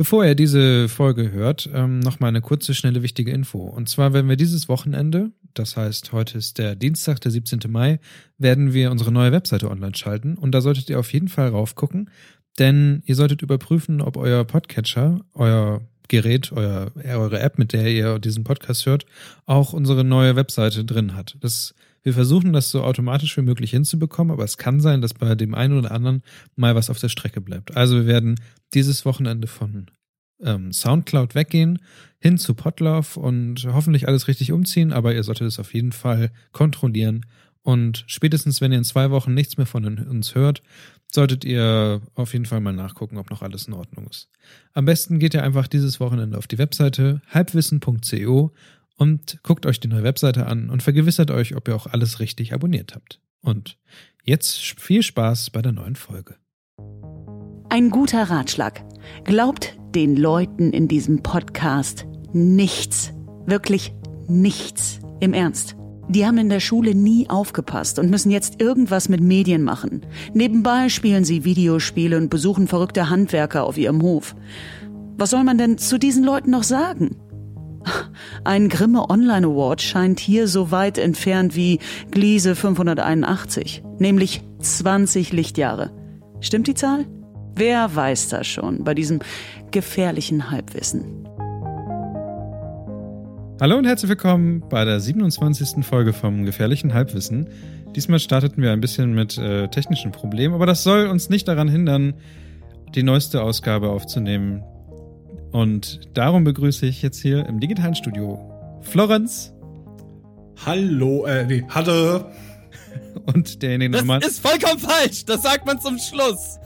Bevor ihr diese Folge hört, ähm, noch mal eine kurze, schnelle, wichtige Info. Und zwar werden wir dieses Wochenende, das heißt, heute ist der Dienstag, der 17. Mai, werden wir unsere neue Webseite online schalten. Und da solltet ihr auf jeden Fall raufgucken, denn ihr solltet überprüfen, ob euer Podcatcher, euer Gerät, euer, eure App, mit der ihr diesen Podcast hört, auch unsere neue Webseite drin hat. Das, wir versuchen das so automatisch wie möglich hinzubekommen, aber es kann sein, dass bei dem einen oder anderen mal was auf der Strecke bleibt. Also wir werden dieses Wochenende von ähm, Soundcloud weggehen, hin zu Podlove und hoffentlich alles richtig umziehen, aber ihr solltet es auf jeden Fall kontrollieren. Und spätestens, wenn ihr in zwei Wochen nichts mehr von uns hört, solltet ihr auf jeden Fall mal nachgucken, ob noch alles in Ordnung ist. Am besten geht ihr einfach dieses Wochenende auf die Webseite halbwissen.co und guckt euch die neue Webseite an und vergewissert euch, ob ihr auch alles richtig abonniert habt. Und jetzt viel Spaß bei der neuen Folge. Ein guter Ratschlag. Glaubt den Leuten in diesem Podcast nichts. Wirklich nichts. Im Ernst. Die haben in der Schule nie aufgepasst und müssen jetzt irgendwas mit Medien machen. Nebenbei spielen sie Videospiele und besuchen verrückte Handwerker auf ihrem Hof. Was soll man denn zu diesen Leuten noch sagen? Ein Grimme Online Award scheint hier so weit entfernt wie Gliese 581, nämlich 20 Lichtjahre. Stimmt die Zahl? Wer weiß das schon bei diesem gefährlichen Halbwissen? Hallo und herzlich willkommen bei der 27. Folge vom Gefährlichen Halbwissen. Diesmal starteten wir ein bisschen mit äh, technischen Problemen, aber das soll uns nicht daran hindern, die neueste Ausgabe aufzunehmen. Und darum begrüße ich jetzt hier im digitalen Studio Florenz. Hallo, äh, nee, hallo. Und derjenige Das nochmal. ist vollkommen falsch. Das sagt man zum Schluss.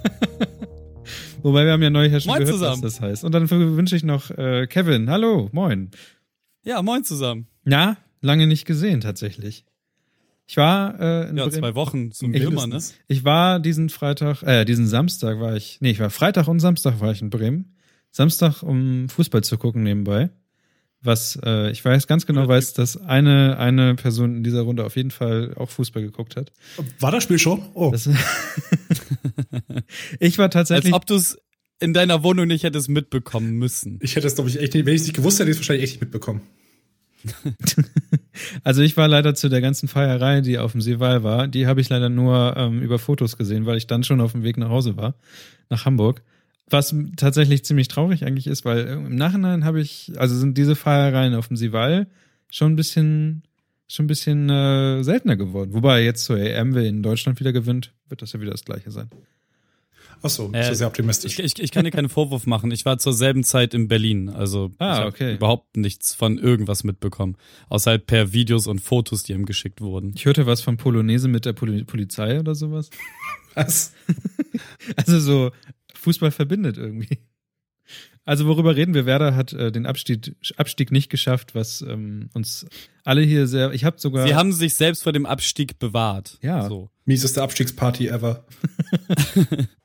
Wobei wir haben ja neulich ja schon Moin gehört, zusammen. was das heißt. Und dann wünsche ich noch äh, Kevin. Hallo, moin. Ja, moin zusammen. Ja, lange nicht gesehen tatsächlich. Ich war äh, in Ja, Bremen. zwei Wochen zum Ich- Immer, ne? Ich war diesen Freitag, äh, diesen Samstag war ich, nee, ich war Freitag und Samstag war ich in Bremen. Samstag, um Fußball zu gucken nebenbei. Was, äh, ich weiß ganz genau weiß, dass eine, eine Person in dieser Runde auf jeden Fall auch Fußball geguckt hat. War das Spiel schon? Oh, Das, ich war Als tatsächlich, ob du es in deiner Wohnung nicht hättest mitbekommen müssen. ich hätte es, glaube ich, echt nicht, wenn ich es nicht gewusst hätte, hätte ich es wahrscheinlich echt nicht mitbekommen. also ich war leider zu der ganzen Feierei, die auf dem Seewall war, die habe ich leider nur ähm, über Fotos gesehen, weil ich dann schon auf dem Weg nach Hause war, nach Hamburg. Was tatsächlich ziemlich traurig eigentlich ist, weil im Nachhinein habe ich, also sind diese Feiereien auf dem Seewall schon ein bisschen, schon ein bisschen äh, seltener geworden. Wobei jetzt zur EM, wer in Deutschland wieder gewinnt, wird das ja wieder das Gleiche sein. Ach so, Äh, so sehr optimistisch. Ich, ich, ich kann dir keinen Vorwurf machen. Ich war zur selben Zeit in Berlin. Also Ah, okay. überhaupt nichts von irgendwas mitbekommen. Außer halt per Videos und Fotos, die ihm geschickt wurden. Ich hörte was von Polonaise mit der Poli Polizei oder sowas. Was? Also so Fußball verbindet irgendwie. Also worüber reden wir? Werder hat äh, den Abstieg, Abstieg nicht geschafft, was ähm, uns alle hier sehr. Ich habe sogar. Sie haben sich selbst vor dem Abstieg bewahrt. Ja. So. Mieseste Abstiegsparty ever.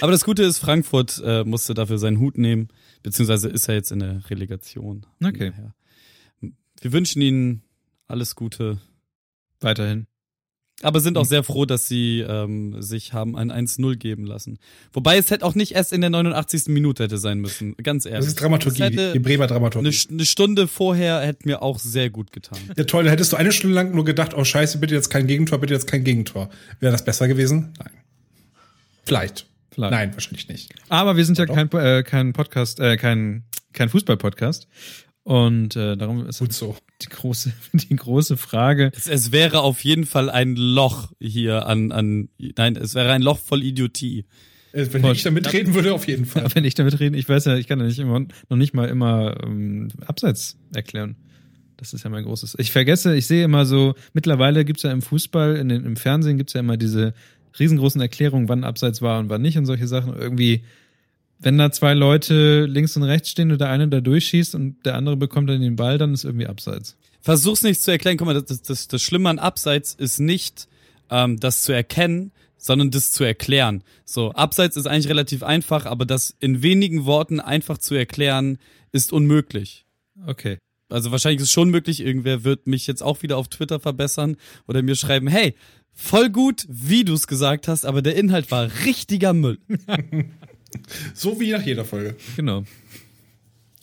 Aber das Gute ist, Frankfurt äh, musste dafür seinen Hut nehmen, beziehungsweise ist er jetzt in der Relegation. Okay. Daher. Wir wünschen ihnen alles Gute, weiterhin. aber sind auch sehr froh, dass sie ähm, sich haben ein 1-0 geben lassen. Wobei es hätte auch nicht erst in der 89. Minute hätte sein müssen, ganz ehrlich. Das ist Dramaturgie, hätte die Bremer eine, Dramaturgie. St- eine Stunde vorher hätte mir auch sehr gut getan. Ja, toll, da hättest du eine Stunde lang nur gedacht, oh scheiße, bitte jetzt kein Gegentor, bitte jetzt kein Gegentor. Wäre das besser gewesen? Nein. Vielleicht. Vielleicht. Nein, wahrscheinlich nicht. Aber wir sind ja Doch. kein, äh, kein Podcast, äh, kein, kein Fußball-Podcast. Und äh, darum ist Gut so. die große, die große Frage. Es, es wäre auf jeden Fall ein Loch hier an, an, nein, es wäre ein Loch voll Idiotie. Äh, Wenn Voll. ich da mitreden würde, auf jeden Fall. Wenn ich damit rede, ich weiß ja, ich kann ja nicht immer, noch nicht mal immer ähm, Abseits erklären. Das ist ja mein großes. Ich vergesse, ich sehe immer so, mittlerweile gibt's ja im Fußball, in den, im Fernsehen gibt's ja immer diese riesengroßen Erklärungen, wann Abseits war und wann nicht und solche Sachen. Irgendwie, wenn da zwei Leute links und rechts stehen und der eine da durchschießt und der andere bekommt dann den Ball, dann ist irgendwie Abseits. Versuch's nicht zu erklären. Guck mal, das, das, das Schlimme an Abseits ist nicht, ähm, das zu erkennen, sondern das zu erklären. So, Abseits ist eigentlich relativ einfach, aber das in wenigen Worten einfach zu erklären, ist unmöglich. Okay. Also wahrscheinlich ist es schon möglich, irgendwer wird mich jetzt auch wieder auf Twitter verbessern oder mir schreiben, hey, voll gut, wie du es gesagt hast, aber der Inhalt war richtiger Müll. So wie nach jeder Folge. Genau.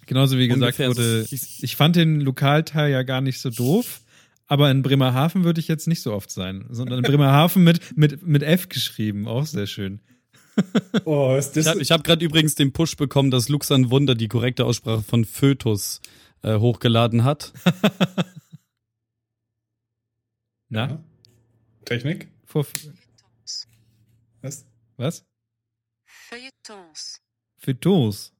Genauso wie gesagt Ungefähr wurde, hieß- ich fand den Lokalteil ja gar nicht so doof, aber in Bremerhaven würde ich jetzt nicht so oft sein, sondern in Bremerhaven mit, mit, mit F geschrieben, auch sehr schön. Oh, ist das, Ich habe ich hab gerade übrigens den Push bekommen, dass Luxan Wunder die korrekte Aussprache von Fötus äh, hochgeladen hat. Na? Ja. Technik? Vor, Feuilletons. Was? was? Feuilletons. Feuilletons.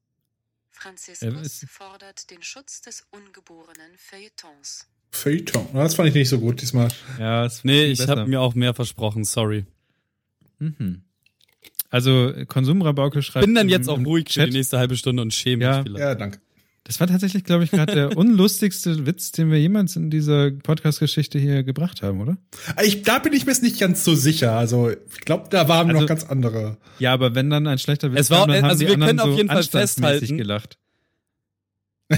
Franziskus ist- fordert den Schutz des ungeborenen Feuilletons. Feuilleton. Das fand ich nicht so gut diesmal. Ja, Nee, ich habe mir auch mehr versprochen, sorry. Mhm. Also Konsumrabauke schreibt. Bin dann jetzt auch ruhig für Chat. die nächste halbe Stunde und schäme Ja. mich vielleicht. Ja, danke. Das war tatsächlich, glaube ich, gerade der unlustigste Witz, den wir jemals in dieser Podcast-Geschichte hier gebracht haben, oder? Ich, da bin ich mir jetzt nicht ganz so sicher. Also, ich glaube, da waren Also- noch ganz andere. Ja, aber wenn dann ein schlechter Witz Es war- kam, dann haben also die wir anderen können auf so jeden Fall anstandsmäßig festhalten- gelacht.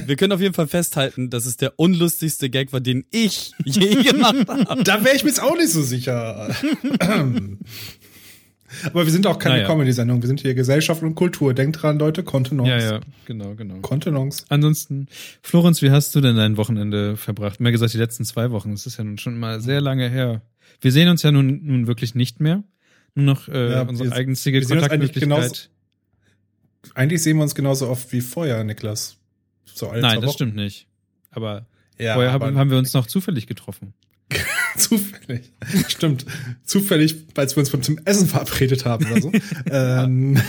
Wir können auf jeden Fall festhalten, dass es der unlustigste Gag war, den ich je gemacht habe. Da wäre ich mir jetzt auch nicht so sicher. Aber wir sind auch keine Naja. Comedy-Sendung. Wir sind hier Gesellschaft und Kultur. Denkt dran, Leute, Kontenance. Ja, ja, genau, genau. Kontenance. Ansonsten, Florenz, wie hast du denn dein Wochenende verbracht? Mehr gesagt, die letzten zwei Wochen. Das ist ja nun schon mal sehr lange her. Wir sehen uns ja nun, nun wirklich nicht mehr. Nur noch äh, Ja, unsere wir- eigenzige wir uns eigentlich Kontaktmöglichkeit. Eigentlich sehen wir uns genauso oft wie vorher, Niklas. So Nein, das Wochen. stimmt nicht. Aber Ja, vorher aber haben wir uns noch zufällig getroffen. zufällig. Stimmt. Zufällig, weil wir uns zum Essen verabredet haben oder so. ähm,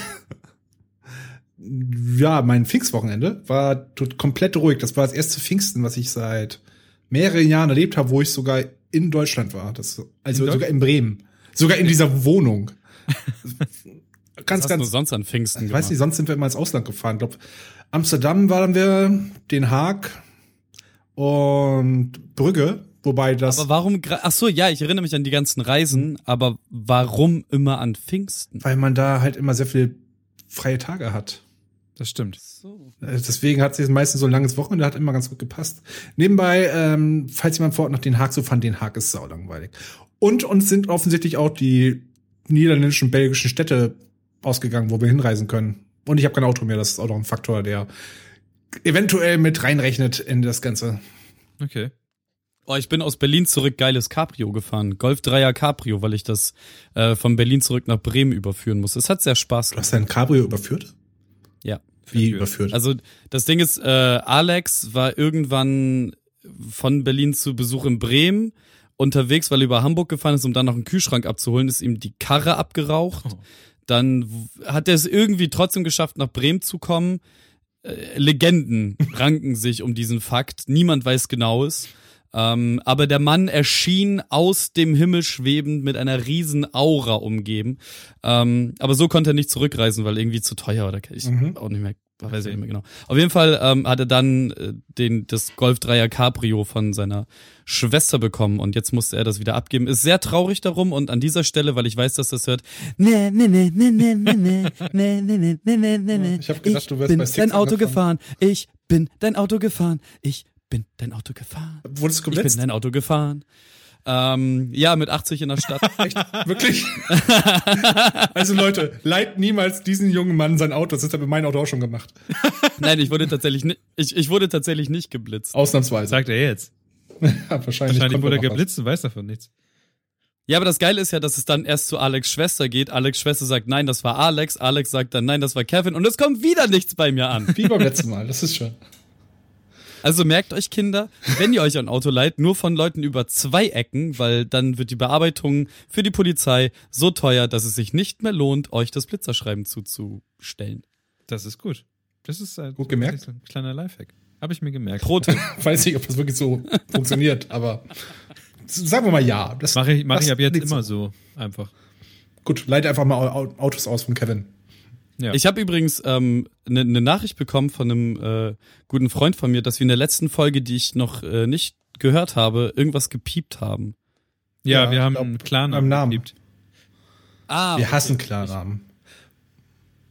ja, mein Pfingstwochenende war komplett ruhig. Das war das erste Pfingsten, was ich seit mehreren Jahren erlebt habe, wo ich sogar in Deutschland war. Das, also In sogar in Bremen. Sogar in dieser Wohnung. ganz, Was hast du ganz. sonst an Pfingsten Ich weiß nicht, sonst sind wir immer ins Ausland gefahren. Ich glaube, Amsterdam waren wir, Den Haag und Brügge, wobei das, Aber warum, ach so, ja, ich erinnere mich an die ganzen Reisen, aber warum immer an Pfingsten? weil man da halt immer sehr viel freie Tage hat. Das stimmt. So. Äh, Deswegen hat sich meistens so ein langes Wochenende hat immer ganz gut gepasst. Nebenbei, ähm, falls jemand vor Ort nach Den Haag so fand, Den Haag ist saulangweilig. Und uns sind offensichtlich auch die niederländischen, belgischen Städte ausgegangen, wo wir hinreisen können. Und ich habe kein Auto mehr, das ist auch noch ein Faktor, der eventuell mit reinrechnet in das Ganze. Okay. Oh, ich bin aus Berlin zurück geiles Cabrio gefahren. Golf 3er Cabrio, weil ich das äh, von Berlin zurück nach Bremen überführen muss. Es hat sehr Spaß Du gemacht. hast dein Cabrio überführt? Ja. Wie überführt? Also das Ding ist, äh, Alex war irgendwann von Berlin zu Besuch in Bremen unterwegs, weil er über Hamburg gefahren ist, um dann noch einen Kühlschrank abzuholen, ist ihm die Karre abgeraucht. Oh. Dann hat er es irgendwie trotzdem geschafft, nach Bremen zu kommen. Äh, Legenden ranken sich um diesen Fakt. Niemand weiß genaues. Ähm, aber der Mann erschien aus dem Himmel schwebend mit einer riesen Aura umgeben. Ähm, aber so konnte er nicht zurückreisen, weil irgendwie zu teuer oder ich mhm. auch nicht mehr weiß ich nicht mehr genau. Auf jeden Fall ähm, hat er dann äh, den, das Golf 3er Cabrio von seiner Schwester bekommen und jetzt musste er das wieder abgeben. Ist sehr traurig darum und an dieser Stelle, weil ich weiß, dass das hört. Ich hab gedacht, du wärst bei bin dein Auto gefahren. Ich bin dein Auto gefahren. Ich bin dein Auto gefahren. Wurdest du Ich bin dein Auto gefahren. Ähm, ja, mit 80 in der Stadt. Echt? Wirklich? also Leute, leiht niemals diesen jungen Mann sein Auto. Das hat er bei meinem Auto auch schon gemacht. Nein, ich wurde tatsächlich nicht, ich, ich wurde tatsächlich nicht geblitzt. Ausnahmsweise. Sagt er jetzt. Ja, wahrscheinlich Wahrscheinlich wurde er geblitzt und weiß davon nichts. Ja, aber das Geile ist ja, dass es dann erst zu Alex Schwester geht. Alex Schwester sagt, nein, das war Alex. Alex sagt dann, nein, das war Kevin. Und es kommt wieder nichts bei mir an. Wie beim letzten Mal, das ist schön. Also merkt euch, Kinder, wenn ihr euch ein Auto leiht, nur von Leuten über zwei Ecken, weil dann wird die Bearbeitung für die Polizei so teuer, dass es sich nicht mehr lohnt, euch das Blitzerschreiben zuzustellen. Das ist gut. Das ist ein, Gut gemerkt. so ein kleiner Lifehack. Habe ich mir gemerkt. Pro-Tipp. Weiß nicht, ob das wirklich so funktioniert, aber sagen wir mal ja. Das Mache ich, mach ich ab jetzt immer so. Einfach. Gut, leite einfach mal Au- Autos aus von Kevin. Ja. Ich habe übrigens eine ähm, ne ne Nachricht bekommen von einem äh, guten Freund von mir, dass wir in der letzten Folge, die ich noch äh, nicht gehört habe, irgendwas gepiept haben. ja, Ja, wir haben glaub, einen Clan beim Namen. geliebt. Ah, Wir hassen Klarnamen.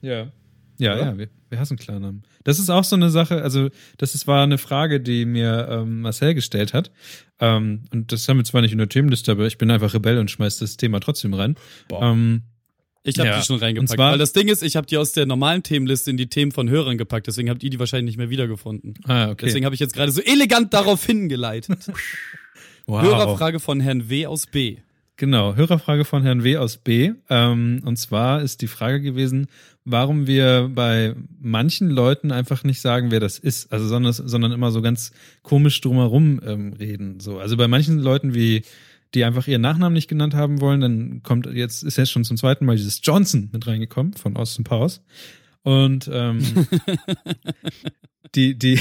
Ja. Ja, Oder? ja, wir, wir hassen Klarnamen. Das ist auch so eine Sache, also das ist, war eine Frage, die mir ähm, Marcel gestellt hat. Ähm, und das haben wir zwar nicht in der Themenliste, aber ich bin einfach Rebell und schmeiß das Thema trotzdem rein. Boah. Ähm, Ich habe Ja. die schon Und reingepackt. zwar- weil das Ding ist, ich habe die aus der normalen Themenliste in die Themen von Hörern gepackt. Deswegen habt ihr die wahrscheinlich nicht mehr wiedergefunden. Ah, okay. Deswegen habe ich jetzt gerade so elegant darauf hingeleitet. wow. Hörerfrage von Herrn W. aus B. Genau, Hörerfrage von Herrn W. aus B. Ähm, und zwar ist die Frage gewesen, warum wir bei manchen Leuten einfach nicht sagen, wer das ist, also sondern, sondern immer so ganz komisch drumherum ähm, reden. So, also bei manchen Leuten wie die einfach ihren Nachnamen nicht genannt haben wollen, dann kommt jetzt ist jetzt schon zum zweiten Mal dieses Johnson mit reingekommen von Austin Powers. Und ähm, die die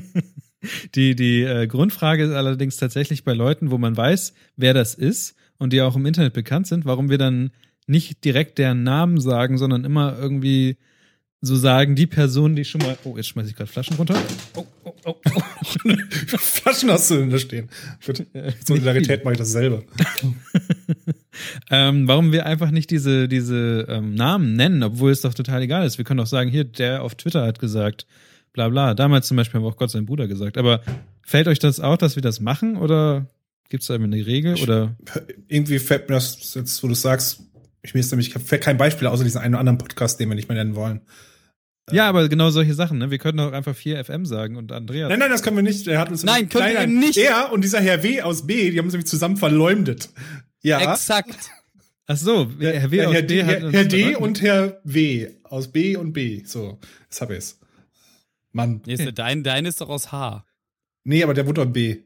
die die äh, Grundfrage ist allerdings tatsächlich bei Leuten, wo man weiß, wer das ist und die auch im Internet bekannt sind, warum wir dann nicht direkt deren Namen sagen, sondern immer irgendwie so sagen, die Person, die schon mal. Oh, jetzt schmeiß ich gerade Flaschen runter. Oh, oh, oh, oh. Flaschen hast du denn da stehen. Gut. Solidarität mache ich das selber. ähm, warum wir einfach nicht diese, diese ähm, Namen nennen, obwohl es doch total egal ist. Wir können doch sagen, hier, der auf Twitter hat gesagt, bla bla. Damals zum Beispiel haben wir auch Gott sein Bruder gesagt. Aber fällt euch das auch, dass wir das machen oder gibt es da eine Regel? Oder Irgendwie fällt mir das jetzt, wo du sagst, ich mir ist nämlich kein Beispiel außer diesen einen oder anderen Podcast, den wir nicht mehr nennen wollen. Ja, aber genau solche Sachen, ne? Wir können doch einfach 4FM sagen und Andreas. Nein, nein, das können wir nicht. Er hat uns Nein, können wir eben nicht. Er und dieser Herr W aus B, die haben uns nämlich zusammen verleumdet. Ja. Exakt. Ach so, Herr W. Ja, aus Herr, B D, hat Herr, uns Herr D und Herr W aus B und B. So, das hab ich's. Mann. Nee, ist, dein, dein ist doch aus H. Nee, aber der wohnt doch B.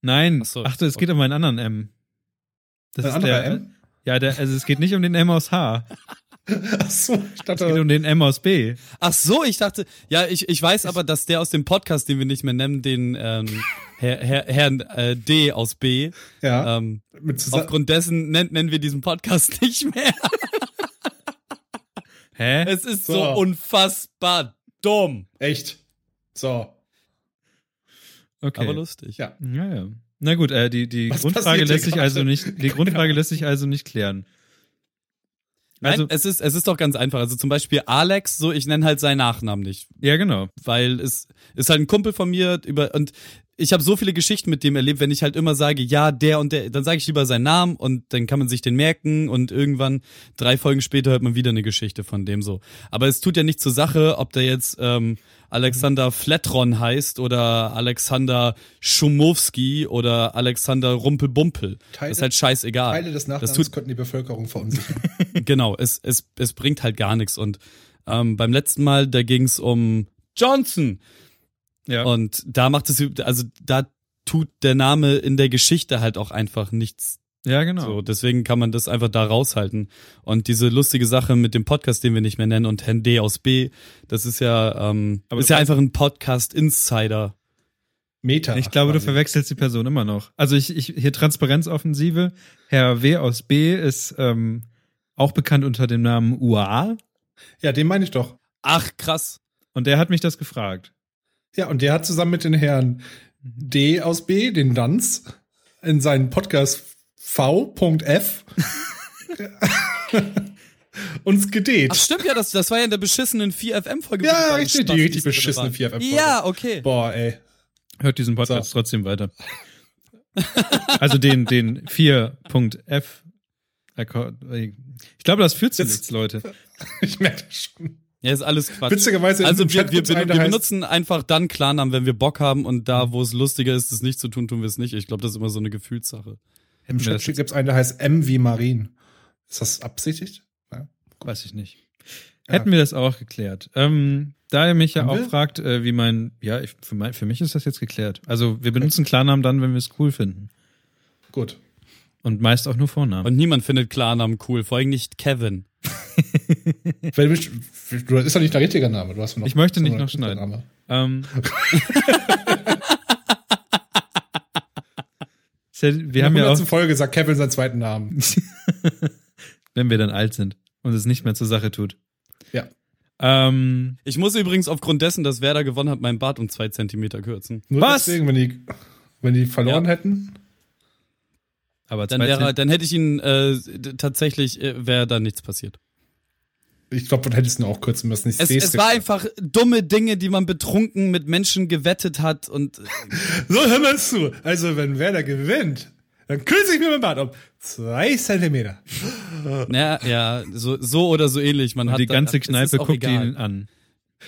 Nein, Ach so. ach so, es geht um einen anderen M. Das Ein ist anderer der, M? Ja, der, also es geht nicht um den M aus H. Ach so, ich Es geht dachte, um den M aus B. Ach so, ich dachte, ja, ich, ich weiß aber, dass der aus dem Podcast, den wir nicht mehr nennen, den ähm, Herr, Herr, Herrn äh, D aus B, ja, ähm, aufgrund dessen nennt, nennen wir diesen Podcast nicht mehr. Hä? Es ist so, So. unfassbar dumm. Echt. So. Okay. Aber lustig. Ja. Ja, ja. Na gut, äh, die, die Was Grundfrage lässt sich also nicht, die Grundfrage lässt sich also nicht klären. Nein, Also, es ist, es ist doch ganz einfach. Also zum Beispiel Alex, so, ich nenne halt seinen Nachnamen nicht. ja, genau. weil es ist halt ein Kumpel von mir über und ich habe so viele Geschichten mit dem erlebt, wenn ich halt immer sage, ja, der und der, dann sage ich lieber seinen Namen und dann kann man sich den merken und irgendwann drei Folgen später hört man wieder eine Geschichte von dem so. Aber es tut ja nicht zur Sache, ob der jetzt ähm, Alexander Flatron heißt oder Alexander Schumowski oder Alexander Rumpelbumpel. Teile- das ist halt scheißegal. Teile des das Nachnamens tut könnten die Bevölkerung verunsichern. genau, es, es, es bringt halt gar nichts. Und ähm, beim letzten Mal, da ging's um Johnson. Ja. Und da macht es, also da tut der Name in der Geschichte halt auch einfach nichts. Ja, genau. So, deswegen kann man das einfach da raushalten. Und diese lustige Sache mit dem Podcast, den wir nicht mehr nennen, und Herrn D aus B, das ist ja, ähm, Aber ist du ja einfach ein Podcast-Insider. Meta. Ich glaube, du quasi. verwechselst die Person immer noch. Also ich, ich hier Transparenzoffensive. Herr W. aus B ist ähm, auch bekannt unter dem Namen UA Ja, den meine ich doch. Ach, krass. und der hat mich das gefragt. Ja, und der hat zusammen mit den Herren D aus B, den Danz, in seinen Podcast V.F uns gedate. Ach, stimmt ja, das, das war ja in der beschissenen 4FM-Folge. ja, richtig, die richtig beschissene vier 4 Ja, okay. Boah, ey. Hört diesen Podcast So. trotzdem weiter. also den, den 4.f. Akkord- Ich glaube, das führt zu Jetzt- nichts, Leute. Ich merke das schon. Ja, ist alles Quatsch. Witzigerweise Also wir, wir, wir, wir benutzen einfach dann Klarnamen, wenn wir Bock haben und da, wo es lustiger ist, es nicht zu tun, tun wir es nicht. Ich glaube, das ist immer so eine Gefühlssache. Im Ja, Chat gibt's einen, der heißt M wie Marin. Ist das absichtlich? Ja. Weiß ich nicht. Ja. Hätten wir das auch geklärt. Ähm, da ihr mich ja Haben auch wir? fragt, äh, wie mein, ja, ich, für, mein, für mich ist das jetzt geklärt. Also wir benutzen Klarnamen dann, wenn wir es cool finden. Gut. Und meist auch nur Vornamen. Und niemand findet Klarnamen cool, vor allem nicht Kevin. Weil du, du ist doch nicht der richtige Name. Du hast noch Ich möchte nicht noch schneiden. Ähm, Ja- wir haben In ja der auch, 100. Folge sagt Kevin seinen zweiten Namen. wenn wir dann alt sind und es nicht mehr zur Sache tut. Ja. Ähm, Ich muss übrigens aufgrund dessen, dass Werder gewonnen hat, meinen Bart um zwei Zentimeter kürzen. Nur Was? deswegen, wenn die, wenn die verloren Ja. hätten. aber Dann zwei wäre, dann hätte ich ihn äh, tatsächlich, äh, wäre da nichts passiert. Ich glaube, dann hättest du auch kürzen müssen. Ich Es, es war einfach dumme Dinge, die man betrunken mit Menschen gewettet hat und So, hör mal zu. Also, wenn Werder gewinnt, Dann kürze ich mir mein Bart um zwei Zentimeter. Ja, ja, so, so oder so ähnlich. Man Und hat die ganze ist Kneipe guckt egal. ihn an.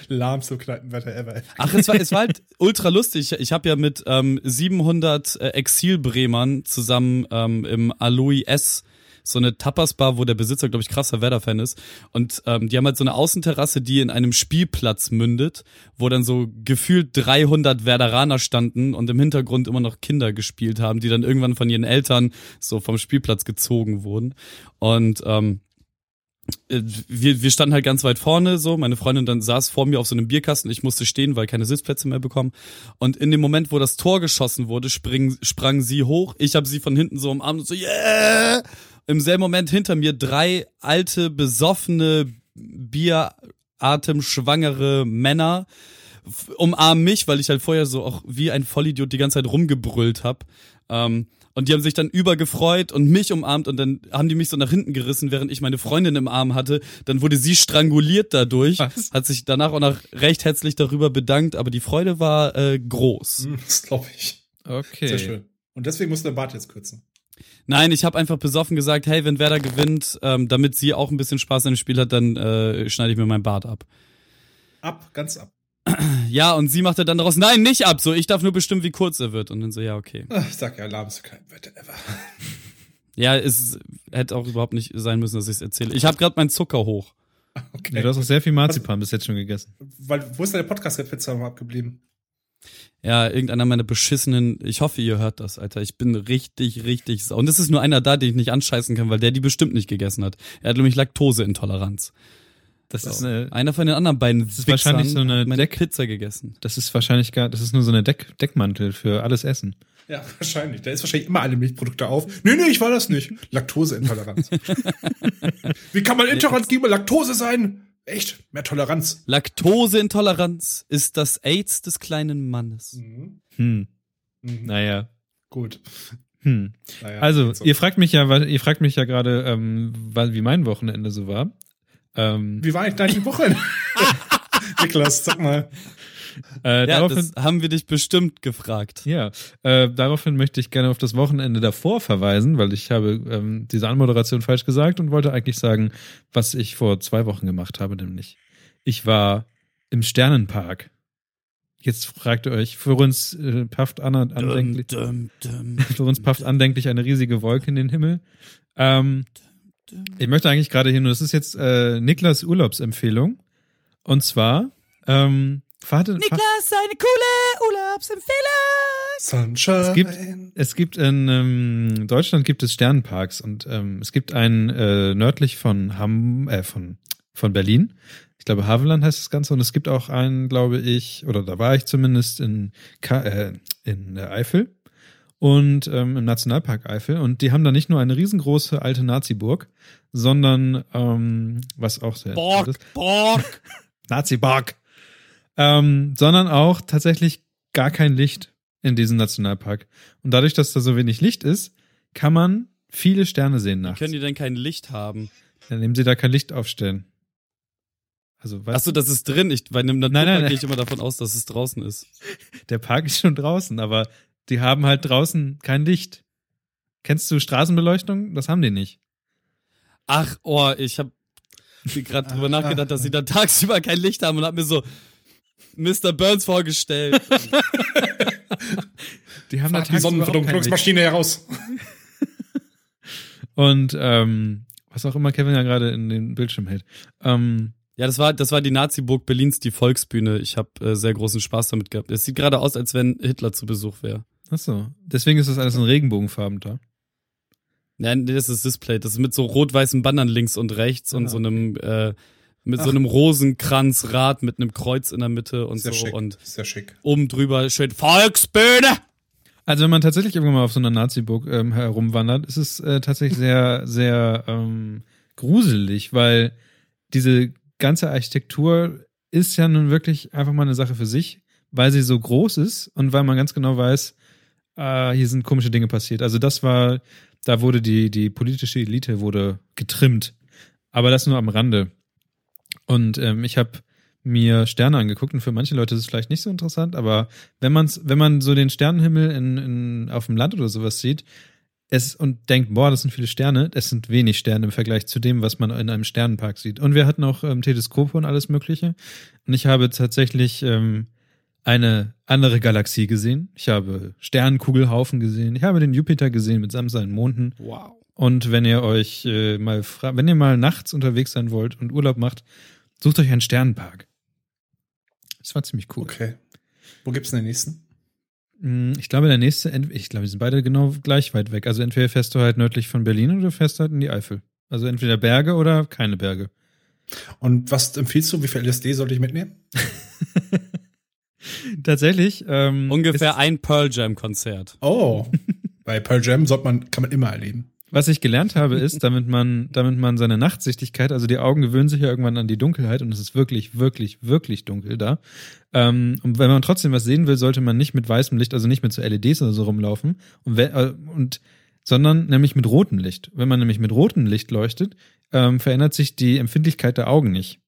Lahmste Kneipenwetter ever. Ach, es war, es war halt ultra lustig. Ich habe ja mit ähm, 700 äh, Exilbremern zusammen ähm, im Aloy S so eine Tapas-Bar, wo der Besitzer, glaube ich, krasser Werder-Fan ist. Und ähm, die haben halt so eine Außenterrasse, die in einem Spielplatz mündet, wo dann so gefühlt 300 Werderaner standen und im Hintergrund immer noch Kinder gespielt haben, die dann irgendwann von ihren Eltern so vom Spielplatz gezogen wurden. Und ähm, äh, wir, wir standen halt ganz weit vorne so, meine Freundin dann saß vor mir auf so einem Bierkasten, ich musste stehen, weil keine Sitzplätze mehr bekommen. Und in dem Moment, wo das Tor geschossen wurde, spring, sprang sie hoch, ich habe sie von hinten so umarmt und so, yeah! Im selben Moment hinter mir drei alte, besoffene, bieratemschwangere Männer umarmen mich, weil ich halt vorher so auch wie ein Vollidiot die ganze Zeit rumgebrüllt hab. Ähm, und die haben sich dann übergefreut und mich umarmt und dann haben die mich so nach hinten gerissen, während ich meine Freundin im Arm hatte. Dann wurde sie stranguliert dadurch, Was? hat sich danach auch noch recht herzlich darüber bedankt, aber die Freude war äh, groß. Hm, Das glaube ich. Okay. Sehr schön. Und deswegen musst du den Bart jetzt kürzen. Nein, ich habe einfach besoffen gesagt, hey, wenn Werder gewinnt, ähm, damit sie auch ein bisschen Spaß an dem Spiel hat, dann äh, schneide ich mir meinen Bart ab. Ab, ganz ab. Ja, und sie machte dann daraus, nein, nicht ab, so, ich darf nur bestimmen, wie kurz er wird. Und dann so, ja, okay. Ach, Ich sag ja, lahmste Kneipenwetter ever. Ja, es hätte auch überhaupt nicht sein müssen, dass ich es erzähle. Ich habe gerade meinen Zucker hoch. Okay. Ja, du hast auch sehr viel Marzipan bis jetzt schon gegessen. Weil, wo ist deine Podcast-Pizza noch abgeblieben? Ja, irgendeiner meiner beschissenen, ich hoffe, ihr hört das, Alter. Ich bin richtig, richtig sau. Und es ist nur einer da, den ich nicht anscheißen kann, weil der die bestimmt nicht gegessen hat. Er hat nämlich Laktoseintoleranz. Das ist So. eine, Einer von den anderen beiden ist wahrscheinlich so eine hat meine Deck- Pizza gegessen. das ist wahrscheinlich gar, das ist nur so eine Deck, Deckmantel für alles Essen. Ja, wahrscheinlich. Da ist wahrscheinlich immer alle Milchprodukte auf. Nee, nee, ich war das nicht. Laktoseintoleranz. Wie kann man intolerant gegen Laktose sein? Echt? Mehr Toleranz. Laktoseintoleranz ist das AIDS des kleinen Mannes. Mhm. Hm, Mhm. naja. Gut. Hm. Naja, Also, so. ihr fragt mich ja, weil- ihr fragt mich ja gerade, ähm, wie mein Wochenende so war. Ähm, Wie war eigentlich deine Woche? Niklas, sag mal. Äh, Ja, daraufhin, das haben wir dich bestimmt gefragt. ja, äh, daraufhin möchte ich gerne auf das Wochenende davor verweisen, weil ich habe ähm, diese Anmoderation falsch gesagt und wollte eigentlich sagen, was ich vor zwei Wochen gemacht habe, nämlich ich war im Sternenpark. Jetzt fragt ihr euch, für uns äh, pafft an, andenklich, Dum, dum, für uns pafft andenklich eine riesige Wolke in den Himmel. Ähm, ich möchte eigentlich gerade hier nur, das ist jetzt äh, Niklas Urlaubsempfehlung. Und zwar, ähm, fahrt, Niklas, eine coole Urlaubsempfehlung. Sunshine. Es gibt, es gibt in ähm, Deutschland gibt es Sternenparks und ähm, es gibt einen äh, nördlich von Ham, äh, von von Berlin. Ich glaube Havelland heißt das Ganze und es gibt auch einen, glaube ich, oder da war ich zumindest in Ka äh, in der Eifel und ähm, im Nationalpark Eifel und die haben da nicht nur eine riesengroße alte Nazi-Burg, sondern ähm, was auch sehr Borg, Borg. Nazi-Park. Ähm, sondern auch tatsächlich gar kein Licht in diesem Nationalpark. Und dadurch, dass da so wenig Licht ist, kann man viele Sterne sehen nachts. Können die denn kein Licht haben? Dann nehmen sie da kein Licht aufstellen. Also, weißt Achso, das ist drin. Ich, bei einem nein, Naturpark nein. gehe ich immer davon aus, dass es draußen ist. der Park ist schon draußen, aber die haben halt draußen kein Licht. Kennst du Straßenbeleuchtung? Das haben die nicht. Ach, oh, ich habe gerade drüber nachgedacht, dass sie da tagsüber kein Licht haben und hab mir so Mr. Burns vorgestellt. Die haben da Fahrt die. Sonnenverdunklungsmaschine heraus. Und ähm, was auch immer Kevin ja gerade in den Bildschirm hält. Ähm, Ja, das war, das war die Nazi-Burg Berlins, die Volksbühne. Ich habe äh, sehr großen Spaß damit gehabt. Es sieht gerade aus, als wenn Hitler zu Besuch wäre. ach so. Deswegen ist das alles in Regenbogenfarben da. Nein, das ist Display. Das ist mit so rot-weißen Bannern links und rechts und Ah, so einem äh, mit Ach. so einem Rosenkranzrad mit einem Kreuz in der Mitte und Sehr so schick. und Sehr schick. oben drüber steht Volksbühne. Also wenn man tatsächlich irgendwann mal auf so einer Nazi-Burg ähm, herumwandert, ist es äh, tatsächlich sehr, sehr ähm, gruselig, weil diese ganze Architektur ist ja nun wirklich einfach mal eine Sache für sich, weil sie so groß ist und weil man ganz genau weiß, äh, hier sind komische Dinge passiert. Also das war, da wurde die, die politische Elite wurde getrimmt. Aber das nur am Rande. Und ähm, ich habe mir Sterne angeguckt und für manche Leute ist es vielleicht nicht so interessant, aber wenn man's, wenn man so den Sternenhimmel in, in, auf dem Land oder sowas sieht, es und denkt, boah, das sind viele Sterne. Es sind wenig Sterne im Vergleich zu dem, was man in einem Sternenpark sieht. Und wir hatten auch ähm, Teleskope und alles Mögliche. Und ich habe tatsächlich ähm, eine andere Galaxie gesehen. Ich habe Sternenkugelhaufen gesehen. Ich habe den Jupiter gesehen mit samt seinen Monden. Wow. Und wenn ihr euch äh, mal wenn ihr mal nachts unterwegs sein wollt und Urlaub macht, sucht euch einen Sternenpark. Das war ziemlich cool. Okay. Wo gibt's denn den nächsten? Mm, Ich glaube, der nächste, ich glaube, die sind beide genau gleich weit weg. Also entweder fährst du halt nördlich von Berlin oder du fährst halt in die Eifel. Also entweder Berge oder keine Berge. Und was empfiehlst du? Wie viel LSD sollte ich mitnehmen? Tatsächlich. Ähm, Ungefähr ein Pearl Jam Konzert. Oh. Bei Pearl Jam sollte man, kann man immer erleben. Was ich gelernt habe, ist, damit man, damit man seine Nachtsichtigkeit, also die Augen gewöhnen sich ja irgendwann an die Dunkelheit und es ist wirklich, wirklich, wirklich dunkel da. Ähm, und wenn man trotzdem was sehen will, sollte man nicht mit weißem Licht, also nicht mit so LEDs oder so rumlaufen und, äh, und sondern nämlich mit rotem Licht. Wenn man nämlich mit rotem Licht leuchtet, ähm, verändert sich die Empfindlichkeit der Augen nicht.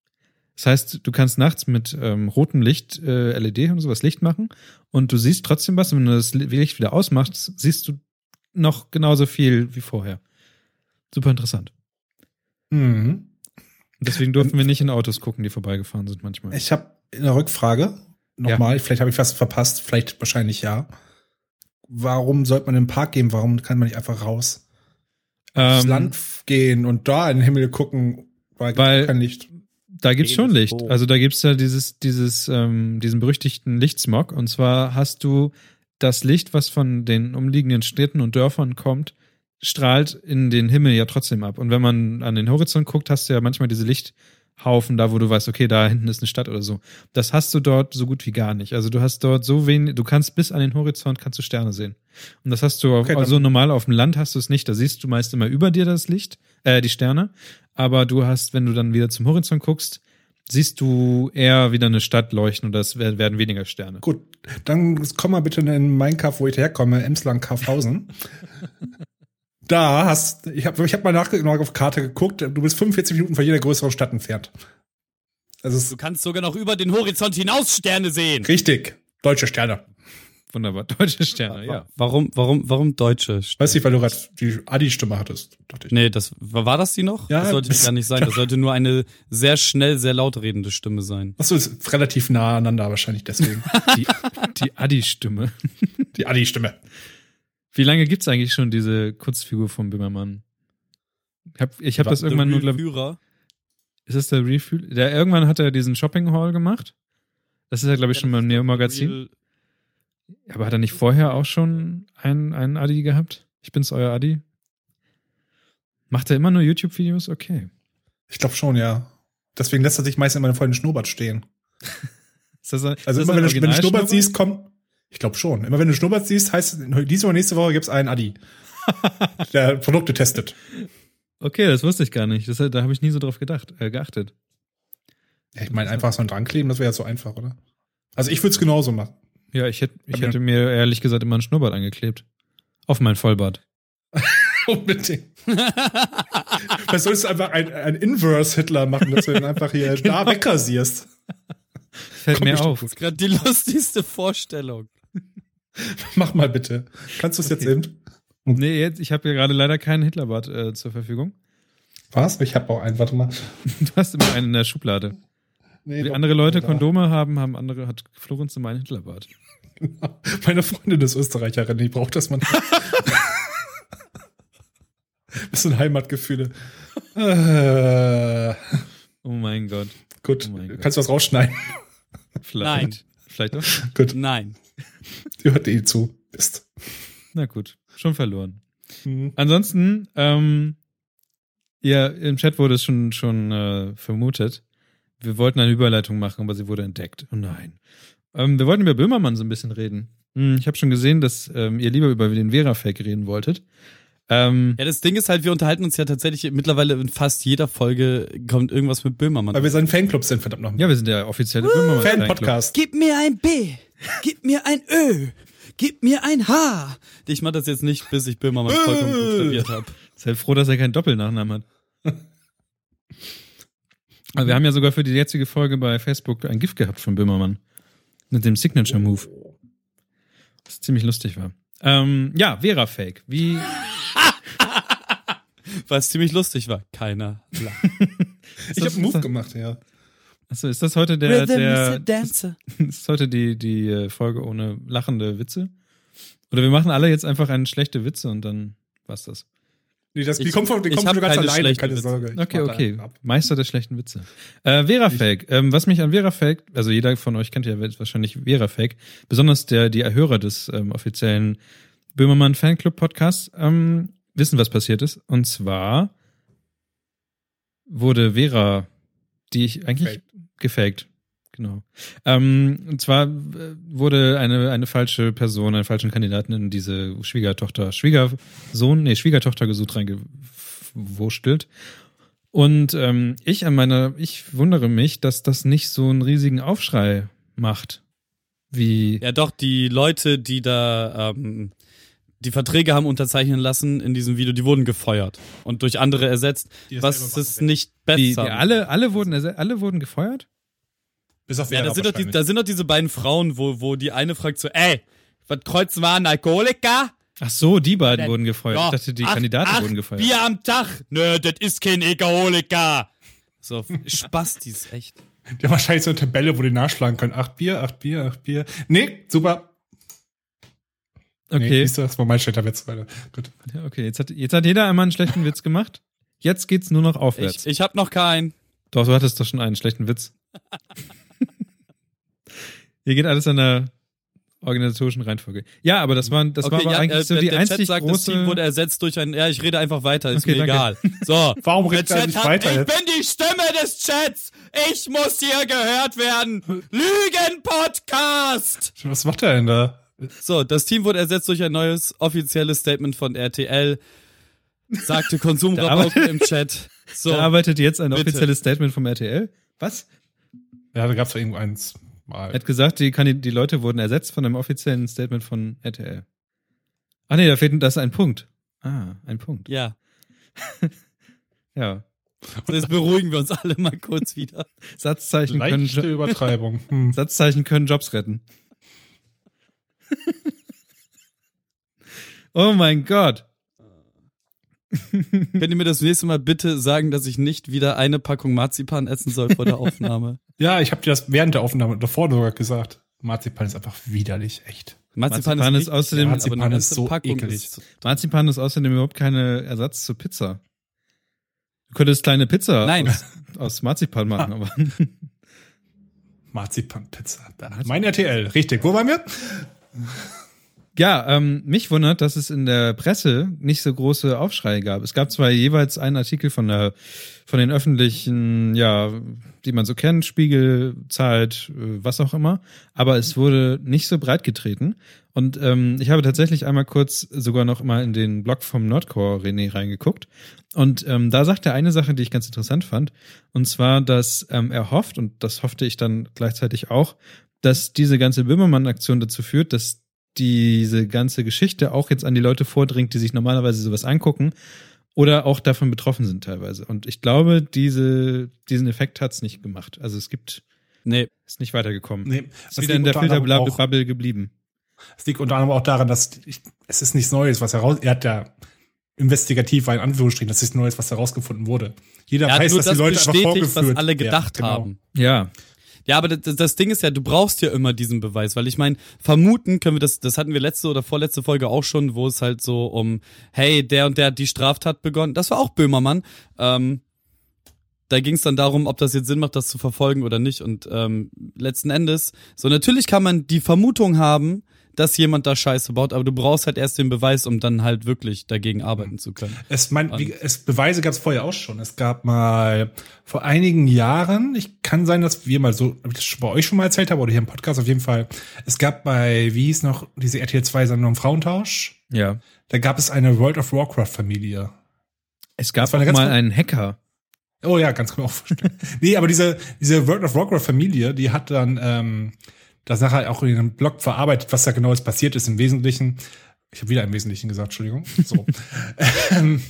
Das heißt, du kannst nachts mit ähm, rotem Licht, äh, LED und sowas Licht machen und du siehst trotzdem was. Und wenn du das Licht wieder ausmachst, siehst du noch genauso viel wie vorher. Super interessant. Mhm. Deswegen durften wir nicht in Autos gucken, die vorbeigefahren sind manchmal. Ich habe eine Rückfrage. Nochmal, vielleicht habe ich was verpasst, vielleicht wahrscheinlich ja. Warum sollte man in den Park gehen? Warum kann man nicht einfach raus? Aufs Ähm, Land gehen und da in den Himmel gucken, weil, Weil- kein Licht. Da gibt's schon Licht. Also da gibt's ja dieses, dieses, ähm, diesen berüchtigten Lichtsmog. Und zwar hast du das Licht, was von den umliegenden Städten und Dörfern kommt, strahlt in den Himmel ja trotzdem ab. Und wenn man an den Horizont guckt, hast du ja manchmal diese Lichthaufen da, wo du weißt, okay, da hinten ist eine Stadt oder so. Das hast du dort so gut wie gar nicht. Also du hast dort so wenig, du kannst bis an den Horizont kannst du Sterne sehen. Und das hast du auf, Okay, dann- also normal auf dem Land hast du es nicht. Da siehst du meist immer über dir das Licht, äh, die Sterne. Aber du hast, wenn du dann wieder zum Horizont guckst, siehst du eher wieder eine Stadt leuchten oder es wer- werden weniger Sterne. Gut, dann komm mal bitte in mein Kaff, wo ich herkomme, Emsland, Kaufhausen. da hast, ich habe ich hab mal nachgeguckt auf Karte geguckt, du bist 45 Minuten von jeder größeren Stadt entfernt. Also Du kannst sogar noch über den Horizont hinaus Sterne sehen. richtig. Deutsche Sterne. Wunderbar. Deutsche Sterne, ja. Warum, warum, warum Deutsche? Weiß nicht, weil du gerade die Adi-Stimme hattest. Dachte ich. Nee, das war war das die noch? Ja, das sollte bis- gar nicht sein. Das sollte nur eine sehr schnell, sehr laut redende Stimme sein. Achso, ist relativ nah aneinander wahrscheinlich deswegen. Die, die Adi-Stimme. die Adi-Stimme. Wie lange gibt's eigentlich schon diese Kurzfigur von Böhmermann? Ich habe ich hab das irgendwann nur, glaub, Führer. ist das der Refühl? Der, irgendwann hat er diesen Shopping Hall gemacht. Das ist ja, glaube ich, schon beim Neo-Magazin. Aber hat er nicht vorher auch schon einen, einen Adi gehabt? Ich bin's, euer Adi. Macht er immer nur YouTube-Videos? Okay. Ich glaube schon, ja. Deswegen lässt er sich meist immer vor den Schnurrbart stehen. Ist das, Also immer wenn du, wenn du Schnurrbart siehst, komm. Ich glaube schon. Immer wenn du Schnurrbart siehst, heißt es, diese oder nächste Woche gibt's einen Adi. der Produkte testet. Okay, das wusste ich gar nicht. Das, da habe ich nie so drauf gedacht, äh, geachtet. Ja, ich meine, einfach so ein drankleben, das wäre ja so einfach, oder? Also ich würde es genauso machen. Ja, ich hätte, ich hätte mir ehrlich gesagt immer einen Schnurrbart angeklebt. Auf mein Vollbart. Unbedingt. Was sollst du einfach ein, ein Inverse-Hitler machen, dass du ihn einfach hier da wegrasierst? Fällt Komm, mir auf. Das ist gerade die lustigste Vorstellung. Mach mal bitte. Kannst du es jetzt eben? Nee, jetzt, ich habe ja gerade leider keinen Hitlerbart äh, zur Verfügung. Was? Ich habe auch einen, warte mal. Du hast immer einen in der Schublade. Nee, Wie doch, andere Leute. Kondome haben, haben andere, hat Florenz immer einen Hitlerbart. Meine Freundin ist Österreicherin, die braucht das man. Bisschen Heimatgefühle. Äh, Oh mein Gott. gut, Oh mein Gott. kannst du was rausschneiden? Vielleicht. Nein. Vielleicht auch. gut, Nein. die hört eh zu. Bist. Na gut, schon verloren. Hm. Ansonsten, ähm, ja, im Chat wurde es schon, schon äh, vermutet. Wir wollten eine Überleitung machen, aber sie wurde entdeckt. Oh nein. Ähm, wir wollten über Böhmermann so ein bisschen reden. Hm, ich habe schon gesehen, dass ähm, ihr lieber über den Vera-Fake reden wolltet. Ähm, Ja, das Ding ist halt, wir unterhalten uns ja tatsächlich mittlerweile in fast jeder Folge kommt irgendwas mit Böhmermann. Weil wir sein Fanclub sind, verdammt noch. ja, wir sind der offizielle Böhmermann-Fanclub. Fan-Podcast. Gib mir ein B, gib mir ein Ö, gib mir ein H. Ich mach das jetzt nicht, bis ich Böhmermann vollkommen buchstabiert habe. Halt froh, dass er keinen Doppelnachnamen hat. Aber wir haben ja sogar für die jetzige Folge bei Facebook ein Gift gehabt von Böhmermann. Mit dem Signature Move. Was ziemlich lustig war. Ähm, ja, Vera Fake. Wie. Was ziemlich lustig war. Keiner lacht. Ich habe einen Move gemacht, ja. Achso, ist das heute der, Rhythm a der dancer. ist heute die, die äh, Folge ohne lachende Witze? Oder wir machen alle jetzt einfach eine schlechte Witze und dann war's das. Nee, das, die Ich- kommt von, die ich kommt von ganz keine alleine, keine Witze. Sorge. Ich Okay, okay. Meister der schlechten Witze. Äh, Vera Fake. Ähm, was mich an Vera Fake, also jeder von euch kennt ja wahrscheinlich Vera Fake, besonders der, die Hörer des ähm, offiziellen Böhmermann Fanclub Podcasts, ähm, wissen, was passiert ist. Und zwar wurde Vera, die ich eigentlich gefaked. Genau. Ähm, und zwar äh, wurde eine, eine falsche Person, einen falschen Kandidaten in diese Schwiegertochter, Schwiegersohn, nee, Schwiegertochter gesucht reingewurstelt. Und ähm, ich an meiner, ich wundere mich, dass das nicht so einen riesigen Aufschrei macht. Wie. Ja, doch, die Leute, die da ähm, die Verträge haben unterzeichnen lassen in diesem Video, die wurden gefeuert und durch andere ersetzt, was machen. nicht besser die, die alle, alle wurden, alle wurden gefeuert? Bis auf Ja, Vera da sind, doch die, da sind doch diese beiden Frauen, wo, wo die eine fragt so, ey, was kreuzen wir an, Alkoholiker? Ach so, die beiden Ja, wurden gefeuert. Ja, ich dachte, die acht- Kandidaten acht wurden gefeuert. Bier am Tag. Nö, das ist kein Alkoholiker. So, Spastis, echt. Die haben wahrscheinlich so eine Tabelle, wo die nachschlagen können. Acht Bier, acht Bier, acht Bier. Nee, super. Nee, Okay, siehst du, das war mein schlechter Witz. Weiter. Gut. Ja, okay. Jetzt hat, jetzt hat jeder einmal einen schlechten Witz gemacht. Jetzt geht's nur noch aufwärts. Ich, ich hab noch keinen. Doch, du hattest doch schon einen schlechten Witz. Hier geht alles an der organisatorischen Reihenfolge. Ja, aber das war, das war aber ja, eigentlich äh, so der, die der Chat einzig sagt, das Team wurde ersetzt durch ein, ja, ich rede einfach weiter, ist Okay, mir danke. egal. So. Warum Der redet er Chat nicht hat, weiter ich jetzt? bin die Stimme des Chats. Ich muss hier gehört werden. Lügen-Podcast. Was macht er denn da? So, das Team wurde ersetzt durch ein neues offizielles Statement von RTL. Sagte Konsumrauchen im Chat. So, da arbeitet jetzt ein bitte. offizielles Statement vom RTL. Was? Ja, da gab's doch irgendwo eins mal. Er hat gesagt, die, Kandi- die Leute wurden ersetzt von einem offiziellen Statement von RTL. Ah nee, da fehlt das ist ein Punkt. Ah, ein Punkt. ja. Ja. So, Jetzt beruhigen wir uns alle mal kurz wieder. Satzzeichen können, Leichte Jo- Übertreibung. Hm. Satzzeichen können Jobs retten. oh mein Gott. Könnt ihr mir das nächste Mal bitte sagen, dass ich nicht wieder eine Packung Marzipan essen soll vor der Aufnahme? Ja, ich habe dir das während der Aufnahme davor sogar gesagt. Marzipan ist einfach widerlich, echt. Marzipan, Marzipan ist nicht außerdem- Marzipan aber eine ist so Packung ekelig. ist- Marzipan ist außerdem überhaupt keine Ersatz zur Pizza. Du könntest kleine Pizza Nein. Aus, aus Marzipan machen, aber Marzipan-Pizza. Mein RTL, richtig. Wo waren wir? Ja, ähm, mich wundert, dass es in der Presse nicht so große Aufschreie gab. Es gab zwar jeweils einen Artikel von der, von den öffentlichen, ja, die man so kennt, Spiegel, Zeit, äh, was auch immer, aber es wurde nicht so breit getreten. Und ähm, ich habe tatsächlich einmal kurz sogar noch mal in den Blog vom Nordcore René reingeguckt. Und ähm, da sagt er eine Sache, die ich ganz interessant fand. Und zwar, dass ähm, er hofft, und das hoffte ich dann gleichzeitig auch, dass diese ganze Böhmermann-Aktion dazu führt, dass diese ganze Geschichte auch jetzt an die Leute vordringt, die sich normalerweise sowas angucken oder auch davon betroffen sind teilweise. Und ich glaube, diese, diesen Effekt hat's nicht gemacht. Also es gibt, Nee, ist nicht weitergekommen. Nee, ist wieder in der Filterbubble geblieben. Es liegt unter anderem auch daran, dass ich, es ist nichts Neues, was heraus, er hat ja investigativ war in Anführungsstrichen, das ist nichts Neues, was herausgefunden wurde. Jeder er hat weiß, nur dass das die Leute einfach bestätigt, was vorgeführt alle gedacht Ja, genau. haben. Ja, Ja, aber das, das Ding ist ja, du brauchst ja immer diesen Beweis, weil ich meine, vermuten können wir das, das hatten wir letzte oder vorletzte Folge auch schon, wo es halt so um, hey, der und der hat die Straftat begonnen. Das war auch Böhmermann. Ähm, da ging es dann darum, ob das jetzt Sinn macht, das zu verfolgen oder nicht. Und ähm, letzten Endes, so natürlich kann man die Vermutung haben, dass jemand da Scheiße baut, aber du brauchst halt erst den Beweis, um dann halt wirklich dagegen arbeiten zu können. Es, mein, wie, es Beweise gab es vorher auch schon. Es gab mal vor einigen Jahren, ich kann sein, dass wir mal so, ob ich das bei euch schon mal erzählt habe oder hier im Podcast auf jeden Fall. Es gab bei, wie hieß noch, diese RTL 2 Sendung Frauentausch. ja. Da gab es eine World of Warcraft Familie. Es gab auch mal einen Hacker. Oh ja, ganz genau. nee, aber diese, diese World of Warcraft Familie, die hat dann ähm, das nachher auch in einem Blog verarbeitet, was da genau jetzt passiert ist im Wesentlichen. Ich habe wieder im Wesentlichen gesagt, Entschuldigung. So. ähm,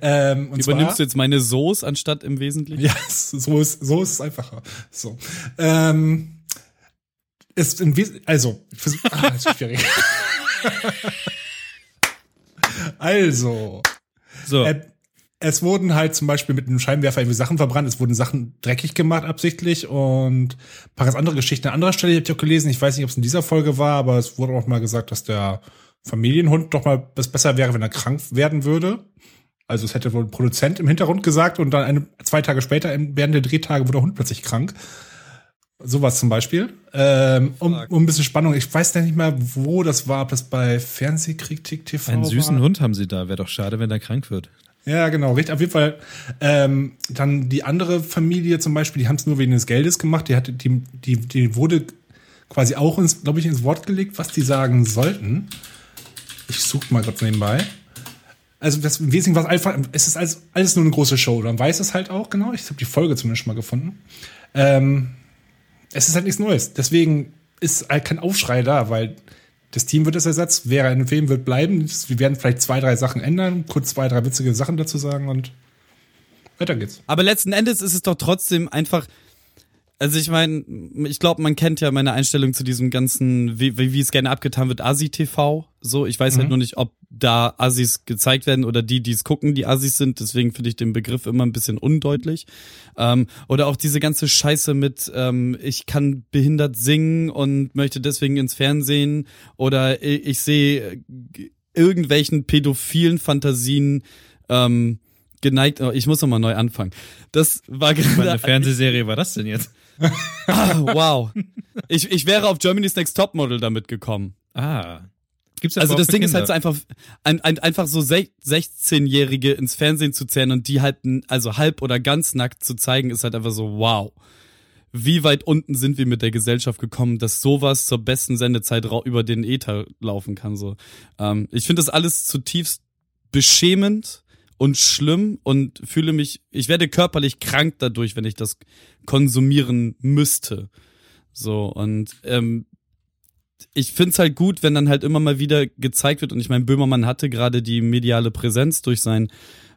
ähm, und Übernimmst zwar, du jetzt meine Soße anstatt im Wesentlichen? Ja, so ist, so ist es einfacher. So. Ähm, ist im Wes also, versuch, ah, ist schwierig. also, So, äh, es wurden halt zum Beispiel mit einem Scheinwerfer irgendwie Sachen verbrannt, es wurden Sachen dreckig gemacht absichtlich und ein paar ganz andere Geschichten. An anderer Stelle habe ich auch gelesen, ich weiß nicht, ob es in dieser Folge war, aber es wurde auch mal gesagt, dass der Familienhund doch mal besser wäre, wenn er krank werden würde. Also es hätte wohl ein Produzent im Hintergrund gesagt und dann eine, zwei Tage später während der Drehtage wurde der Hund plötzlich krank. Sowas zum Beispiel. Ähm, um, um ein bisschen Spannung. Ich weiß ja nicht mehr, wo das war, ob das bei Fernsehkritik TV Einen süßen war. Hund haben sie da. Wäre doch schade, wenn der krank wird. Ja, genau, richtig. Auf jeden Fall. Ähm, dann die andere Familie zum Beispiel, die haben es nur wegen des Geldes gemacht. Die hatte, die, die, die wurde quasi auch ins, glaube ich, ins Wort gelegt, was die sagen sollten. Ich suche mal kurz nebenbei. Also das im Wesentlichen war einfach, es ist alles, alles nur eine große Show. Man weiß es halt auch genau. Ich habe die Folge zumindest mal gefunden. Ähm, es ist halt nichts Neues. Deswegen ist halt kein Aufschrei da, weil das Team wird es ersetzt. Wer in Film wird bleiben. Wir werden vielleicht zwei, drei Sachen ändern, kurz zwei, drei witzige Sachen dazu sagen und weiter geht's. Aber letzten Endes ist es doch trotzdem einfach. Also ich meine, ich glaube, man kennt ja meine Einstellung zu diesem ganzen, wie, wie, es gerne abgetan wird, Asi-TV. So, ich weiß halt nur nicht, ob da Assis gezeigt werden oder die, die es gucken, die Assis sind. Deswegen finde ich den Begriff immer ein bisschen undeutlich. Ähm, oder auch diese ganze Scheiße mit, ähm, ich kann behindert singen und möchte deswegen ins Fernsehen. Oder ich, ich sehe irgendwelchen pädophilen Fantasien ähm, geneigt. Oh, ich muss noch mal neu anfangen. Das war Eine gerade Fernsehserie war das denn jetzt? Ah, wow. Ich, ich wäre auf Germany's Next Topmodel damit gekommen. Ah. Gibt's Also das Ding ist halt so Kinder. einfach, ein, ein, einfach so sech- 16-Jährige ins Fernsehen zu zählen und die halt also halb oder ganz nackt zu zeigen, ist halt einfach so, wow. Wie weit unten sind wir mit der Gesellschaft gekommen, dass sowas zur besten Sendezeit über den Äther laufen kann. So, ähm, Ich finde das alles zutiefst beschämend und schlimm und fühle mich, ich werde körperlich krank dadurch, wenn ich das konsumieren müsste. So, und ähm, ich find's halt gut, wenn dann halt immer mal wieder gezeigt wird, und ich meine, Böhmermann hatte gerade die mediale Präsenz durch sein,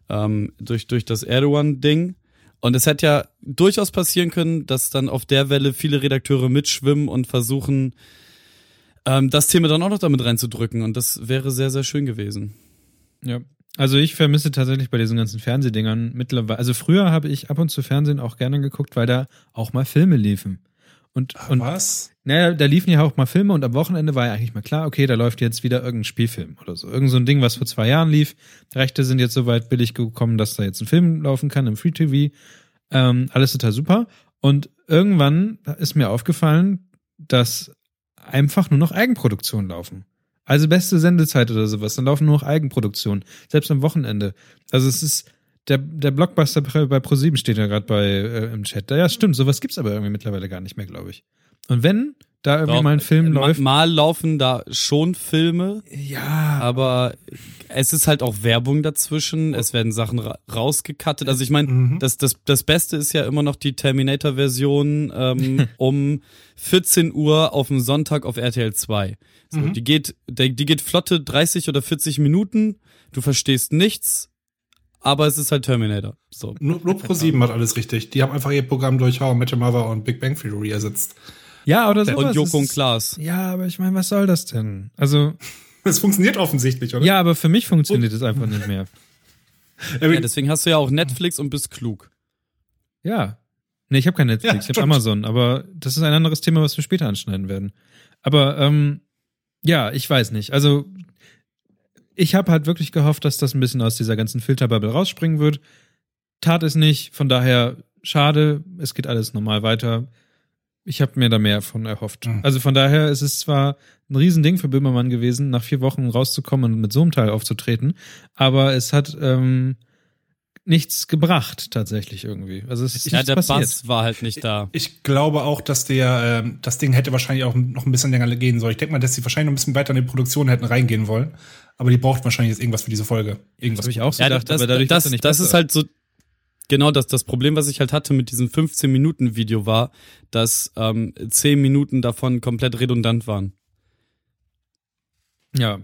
ähm, durch, durch das Erdogan-Ding. Und es hätte ja durchaus passieren können, dass dann auf der Welle viele Redakteure mitschwimmen und versuchen, ähm, das Thema dann auch noch damit reinzudrücken. Und das wäre sehr, sehr schön gewesen. Ja. Also ich vermisse tatsächlich bei diesen ganzen Fernsehdingern mittlerweile. Also früher habe ich ab und zu Fernsehen auch gerne geguckt, weil da auch mal Filme liefen. Und, und Was? naja, da liefen ja auch mal Filme und am Wochenende war ja eigentlich mal klar, okay, da läuft jetzt wieder irgendein Spielfilm oder so. Irgend so ein Ding, was vor zwei Jahren lief. Rechte sind jetzt soweit billig gekommen, dass da jetzt ein Film laufen kann im Free TV. Ähm, alles total super. Und irgendwann ist mir aufgefallen, dass einfach nur noch Eigenproduktionen laufen. Also beste Sendezeit oder sowas. Dann laufen nur noch Eigenproduktionen. Selbst am Wochenende. Also es ist, der, der Blockbuster bei ProSieben steht ja gerade bei äh, im Chat. Ja, stimmt. Sowas gibt's aber irgendwie mittlerweile gar nicht mehr, glaube ich. Und wenn da irgendwie Doch, mal ein Film läuft. Mal laufen da schon Filme, Ja, aber es ist halt auch Werbung dazwischen. Es werden Sachen ra rausgekattet. Also ich meine, das, das, das Beste ist ja immer noch die Terminator-Version ähm, um 14 Uhr auf dem Sonntag auf RTL 2. So, Die geht, die, die geht flotte 30 oder 40 Minuten. Du verstehst nichts, aber es ist halt Terminator. So. Nur, nur Pro7 hat alles richtig. Die haben einfach ihr Programm durch How I Met Your Mother und Big Bang Theory ersetzt. Ja, oder sowas. Und Joko und Es Klaas. Ja, aber ich meine, was soll das denn? Also, Das funktioniert offensichtlich, oder? ja, aber für mich funktioniert es einfach nicht mehr. Ja, deswegen hast du ja auch Netflix und bist klug. Ja. Nee, ich habe kein Netflix, Ja, ich habe. Amazon, aber das ist ein anderes Thema, was wir später anschneiden werden. Aber ähm, ja, ich weiß nicht. Also ich habe halt wirklich gehofft, dass das ein bisschen aus dieser ganzen Filterbubble rausspringen wird. Tat es nicht, von daher schade, es geht alles normal weiter. Ich habe mir da mehr von erhofft. Mhm. Also von daher ist es zwar ein Riesending für Böhmermann gewesen, nach vier Wochen rauszukommen und mit so einem Teil aufzutreten, aber es hat ähm, nichts gebracht tatsächlich irgendwie. Also es ist Ja, der passiert. Bass war halt nicht da. Ich glaube auch, dass der, ähm, das Ding hätte wahrscheinlich auch noch ein bisschen länger gehen sollen. Ich denke mal, dass sie wahrscheinlich noch ein bisschen weiter in die Produktion hätten reingehen wollen. Aber die braucht wahrscheinlich jetzt irgendwas für diese Folge. Irgendwas. habe ich auch so Ja, gedacht, das, aber dadurch das, er nicht das besser. ist halt so, genau das, das Problem, was ich halt hatte mit diesem 15-Minuten-Video war, dass ähm, 10 Minuten davon komplett redundant waren. Ja.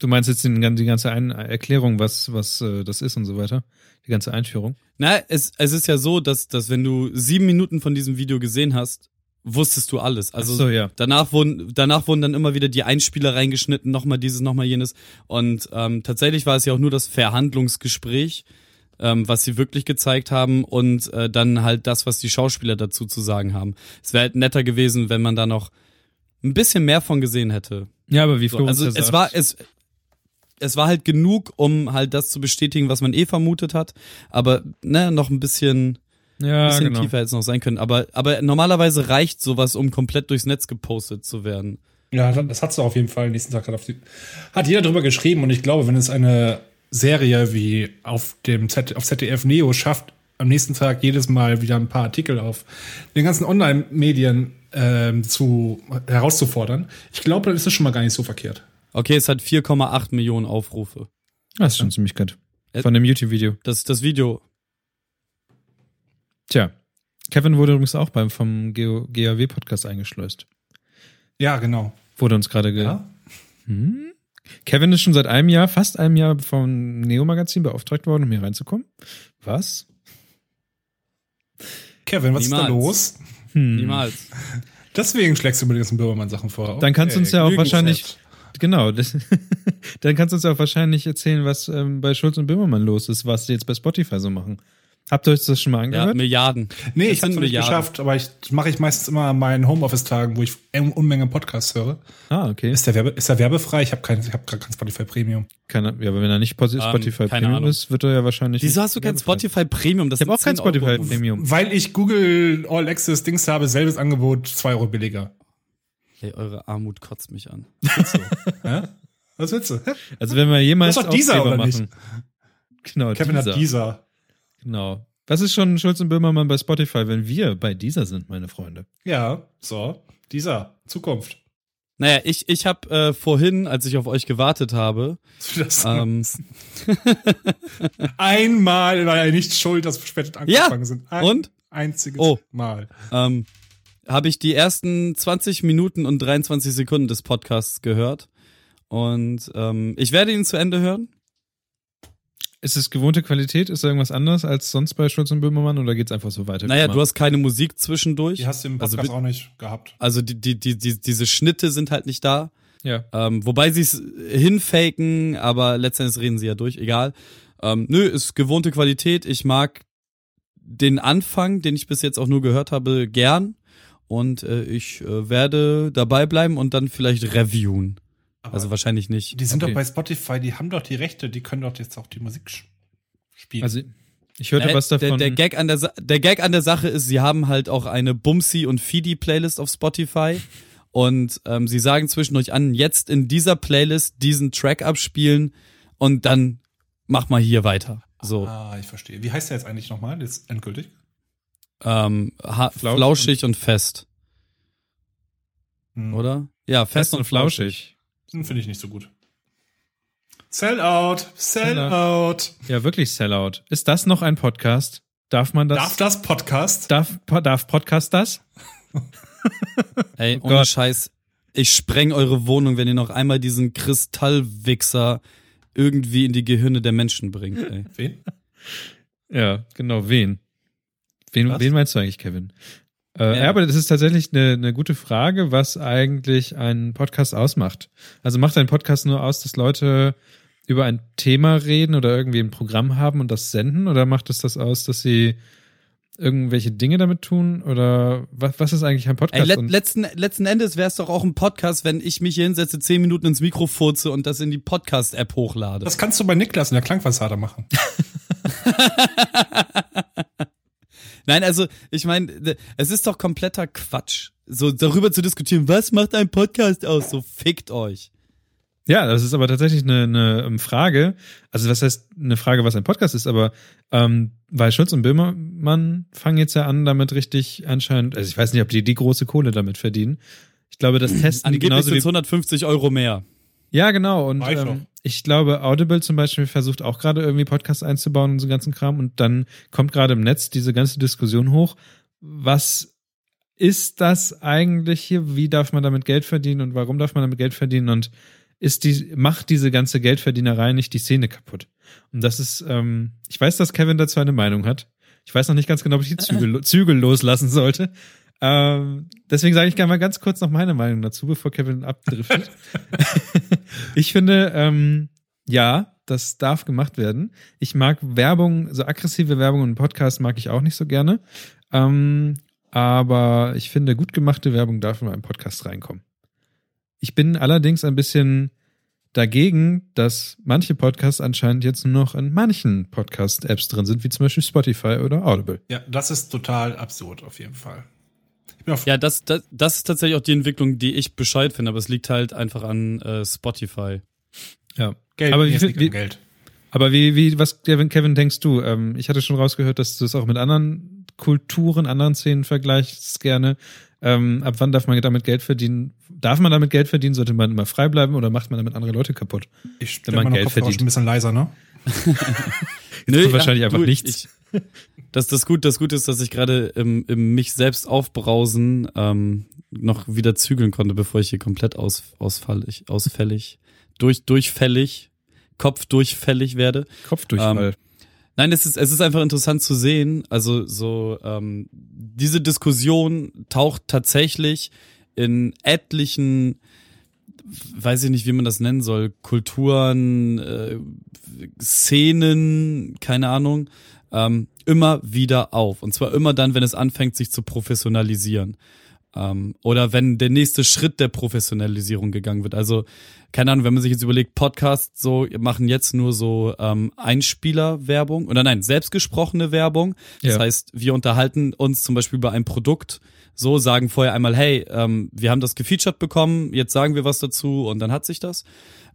Du meinst jetzt den, die ganze Ein Erklärung, was, was äh, das ist und so weiter? Die ganze Einführung? Na, es, es ist ja so, dass, dass wenn du sieben Minuten von diesem Video gesehen hast, wusstest du alles. Also so, ja. danach wurden danach wurden dann immer wieder die Einspieler reingeschnitten, nochmal dieses, nochmal jenes. Und ähm, tatsächlich war es ja auch nur das Verhandlungsgespräch, ähm, was sie wirklich gezeigt haben und äh, dann halt das, was die Schauspieler dazu zu sagen haben. Es wäre halt netter gewesen, wenn man da noch ein bisschen mehr von gesehen hätte. Ja, aber wie So, Flo also uns ja es war es es war halt genug, um halt das zu bestätigen, was man eh vermutet hat, aber ne, noch ein bisschen ja, bisschen genau. tiefer hätte es noch sein können. Aber, aber normalerweise reicht sowas, um komplett durchs Netz gepostet zu werden. Ja, das hat's doch auf jeden Fall. Nächsten Tag hat, auf die, hat jeder drüber geschrieben und ich glaube, wenn es eine Serie wie auf dem Z, auf ZDF Neo schafft, am nächsten Tag jedes Mal wieder ein paar Artikel auf den ganzen Online-Medien ähm, zu herauszufordern, ich glaube, dann ist das schon mal gar nicht so verkehrt. Okay, es hat 4,8 Millionen Aufrufe. Das ist schon ziemlich gut. Äh, Von dem YouTube-Video. Das das Video. Tja. Kevin wurde übrigens auch beim vom GAW-Podcast eingeschleust. Ja, genau. Wurde uns gerade ge Ja? Hm? Kevin ist schon seit einem Jahr, fast einem Jahr vom Neo-Magazin beauftragt worden, um hier reinzukommen. Was? Kevin, was ist Niemals. da los? Hm. Niemals. Deswegen schlägst du mir die ganzen Böhmermann-Sachen vor. Dann kannst du uns ja auch wahrscheinlich- Genau, das, dann kannst du uns auch wahrscheinlich erzählen, was ähm, bei Schulz und Böhmermann los ist, was die jetzt bei Spotify so machen. Habt ihr euch das schon mal Ja, angehört? Milliarden. Nee, Das ich hab's sind noch nicht geschafft, aber ich mache ich meistens immer an meinen Homeoffice-Tagen, wo ich eine Unmenge Podcasts höre. ah, okay. Ist der, Werbe, ist der werbefrei? Ich habe kein, ich hab gerade kein Spotify Premium. Keine, ja, aber wenn er nicht Ähm, Spotify keine Premium Ahnung. ist, wird er ja wahrscheinlich. Wieso nicht hast du kein. Spotify Premium? Das Ich habe auch kein 10 Euro. Spotify Premium. Weil ich Google All Access Dings habe, selbes Angebot, zwei Euro billiger. Hey, eure Armut kotzt mich an. Ja? Was willst du? Also wenn wir jemals Das ist doch dieser, oder nicht? machen. Genau, Kevin dieser. hat dieser. Genau. Was ist schon Schulz und Böhmermann bei Spotify, wenn wir bei dieser sind, meine Freunde? Ja, so, dieser. Zukunft. Naja, ich, ich habe äh, vorhin, als ich auf euch gewartet habe, Das ähm, Einmal war er nicht schuld, dass wir später angefangen sind. Ein und? einziges Oh. Mal. ähm, habe ich die ersten 20 Minuten und 23 Sekunden des Podcasts gehört. Und ähm, ich werde ihn zu Ende hören. Ist es gewohnte Qualität? Ist da irgendwas anderes als sonst bei Schulz und Böhmermann oder geht's einfach so weiter? Naja, du hast keine Musik zwischendurch. Die hast du im Also Podcast bit- auch nicht gehabt. Also die, die, die, die, diese Schnitte sind halt nicht da. ja. Ähm, wobei sie es hinfaken, aber letztendlich reden sie ja durch, egal. Ähm, nö, ist gewohnte Qualität. Ich mag den Anfang, den ich bis jetzt auch nur gehört habe, gern. Und äh, ich äh, werde dabei bleiben und dann vielleicht reviewen. Aber Also wahrscheinlich nicht. die sind okay. doch bei Spotify, die haben doch die Rechte, die können doch jetzt auch die Musik spielen. Also ich hörte Äh, was der, davon. der, Gag an der, Sa- der Gag an der Sache ist, sie haben halt auch eine Bumsi und Fidi Playlist auf Spotify und ähm, sie sagen zwischendurch an, jetzt in dieser Playlist diesen Track abspielen und dann mach mal hier weiter. So, Ah, ich verstehe. Wie heißt der jetzt eigentlich nochmal? Jetzt endgültig? ähm, ha Flausch- flauschig und fest, Hm. oder? Ja, fest, Fest und flauschig. Den finde ich nicht so gut. Sellout, Sellout. Ja, wirklich Sellout. Ist das noch ein Podcast? Darf man das? Darf das Podcast? darf, darf Podcast das? Ey, Oh ohne. Scheiß, ich spreng eure Wohnung, wenn ihr noch einmal diesen Kristallwichser irgendwie in die Gehirne der Menschen bringt. Ey. Wen? Ja, genau. Wen? Wen, Was? wen meinst du eigentlich, Kevin? Äh, Ja. ja. aber das ist tatsächlich eine, eine gute Frage, was eigentlich ein Podcast ausmacht. Also macht ein Podcast nur aus, dass Leute über ein Thema reden oder irgendwie ein Programm haben und das senden? Oder macht es das aus, dass sie irgendwelche Dinge damit tun? Oder was, was ist eigentlich ein Ey, Podcast? let, Und- letzten, letzten Endes wäre es doch auch ein Podcast, wenn ich mich hier hinsetze, zehn Minuten ins Mikro furze und das in die Podcast-App hochlade. Das kannst du bei Niklas in der Klangfassade machen. Nein, also ich meine, es ist doch kompletter Quatsch, so darüber zu diskutieren, was macht ein Podcast aus? So fickt euch. Ja, das ist aber tatsächlich eine, eine ähm, Frage. Also was heißt eine Frage, was ein Podcast ist, aber ähm, weil Schulz und Böhmermann fangen jetzt ja an, damit richtig anscheinend, also ich weiß nicht, ob die die große Kohle damit verdienen. Ich glaube, das testen die Angeblich genauso sind wie, es 150 Euro mehr. Ja, genau. Und ähm, ich glaube, Audible zum Beispiel versucht auch gerade irgendwie Podcasts einzubauen und so ganzen Kram. Und dann kommt gerade im Netz diese ganze Diskussion hoch. Was ist das eigentlich hier? Wie darf man damit Geld verdienen und warum darf man damit Geld verdienen? Und ist die, macht diese ganze Geldverdienerei nicht die Szene kaputt? Und das ist, ähm, ich weiß, dass Kevin dazu eine Meinung hat. Ich weiß noch nicht ganz genau, ob ich die Zügel, Zügel loslassen sollte. Ähm, deswegen sage ich gerne mal ganz kurz noch meine Meinung dazu, bevor Kevin abdriftet. ich finde, ähm, ja, das darf gemacht werden. Ich mag Werbung, so aggressive Werbung und Podcast mag ich auch nicht so gerne. Ähm, aber ich finde, gut gemachte Werbung darf in meinen Podcast reinkommen. Ich bin allerdings ein bisschen dagegen, dass manche Podcasts anscheinend jetzt nur noch in manchen Podcast-Apps drin sind, wie zum Beispiel Spotify oder Audible. Ja, das ist total absurd, auf jeden Fall. Ja, das, das, das ist tatsächlich auch die Entwicklung, die ich Bescheid finde, aber es liegt halt einfach an äh, Spotify. Ja. Geld, aber wie, es liegt am wie, Geld. aber wie, wie, was, Kevin, denkst du? Ähm, ich hatte schon rausgehört, dass du es auch mit anderen Kulturen, anderen Szenen vergleichst gerne. Ähm, ab wann darf man damit Geld verdienen? Darf man damit Geld verdienen? Sollte man immer frei bleiben oder macht man damit andere Leute kaputt? Ich wenn stelle man meinen Geld Kopfhörer verdient. ein bisschen leiser, ne? kommt wahrscheinlich einfach du, nichts. Ich, das, das, gut, das Gute ist, dass ich gerade im, im mich selbst aufbrausen ähm, noch wieder zügeln konnte, bevor ich hier komplett aus, ausfallig, ausfällig, durch, durchfällig, kopfdurchfällig werde. Kopfdurchfall. Nein, es ist, es ist einfach interessant zu sehen. Also so ähm, diese Diskussion taucht tatsächlich in etlichen, weiß ich nicht, wie man das nennen soll, Kulturen, äh, Szenen, keine Ahnung, ähm, immer wieder auf. Und zwar immer dann, wenn es anfängt, sich zu professionalisieren. Ähm, oder wenn der nächste Schritt der Professionalisierung gegangen wird. Also, keine Ahnung, wenn man sich jetzt überlegt, Podcasts so machen jetzt nur so ähm, Einspielerwerbung oder nein, selbstgesprochene Werbung. Das Ja. heißt, wir unterhalten uns zum Beispiel über ein Produkt, so sagen vorher einmal, hey, ähm, wir haben das gefeatured bekommen, jetzt sagen wir was dazu und dann hat sich das.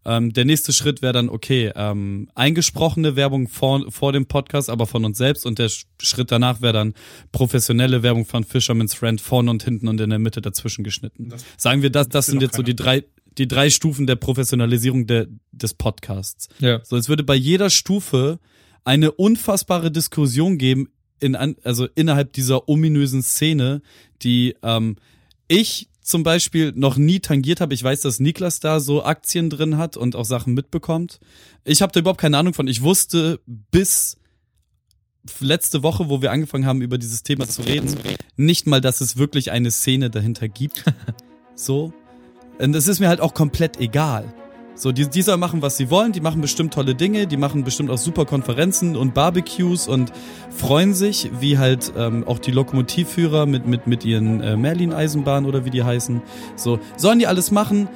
Ähm, der nächste Schritt wäre dann, okay, ähm, eingesprochene Werbung vor, vor dem Podcast, aber von uns selbst. Und der Sch- Schritt danach wäre dann professionelle Werbung von Fisherman's Friend vorne und hinten und in der Mitte dazwischen geschnitten. Das- Sagen wir, das, das sind jetzt so die drei, die drei Stufen der Professionalisierung der, des Podcasts. Ja. So, es würde bei jeder Stufe eine unfassbare Diskussion geben, in, also innerhalb dieser ominösen Szene, die ähm, ich zum Beispiel noch nie tangiert habe. Ich weiß, dass Niklas da so Aktien drin hat und auch Sachen mitbekommt. Ich habe da überhaupt keine Ahnung von. Ich wusste bis letzte Woche, wo wir angefangen haben, über dieses Thema zu reden, nicht mal, dass es wirklich eine Szene dahinter gibt. so. Und es ist mir halt auch komplett egal. So, die, die sollen machen, was sie wollen, die machen bestimmt tolle Dinge, die machen bestimmt auch super Konferenzen und Barbecues und freuen sich, wie halt ähm, auch die Lokomotivführer mit, mit, mit ihren äh, Merlin-Eisenbahnen oder wie die heißen. So, sollen die alles machen?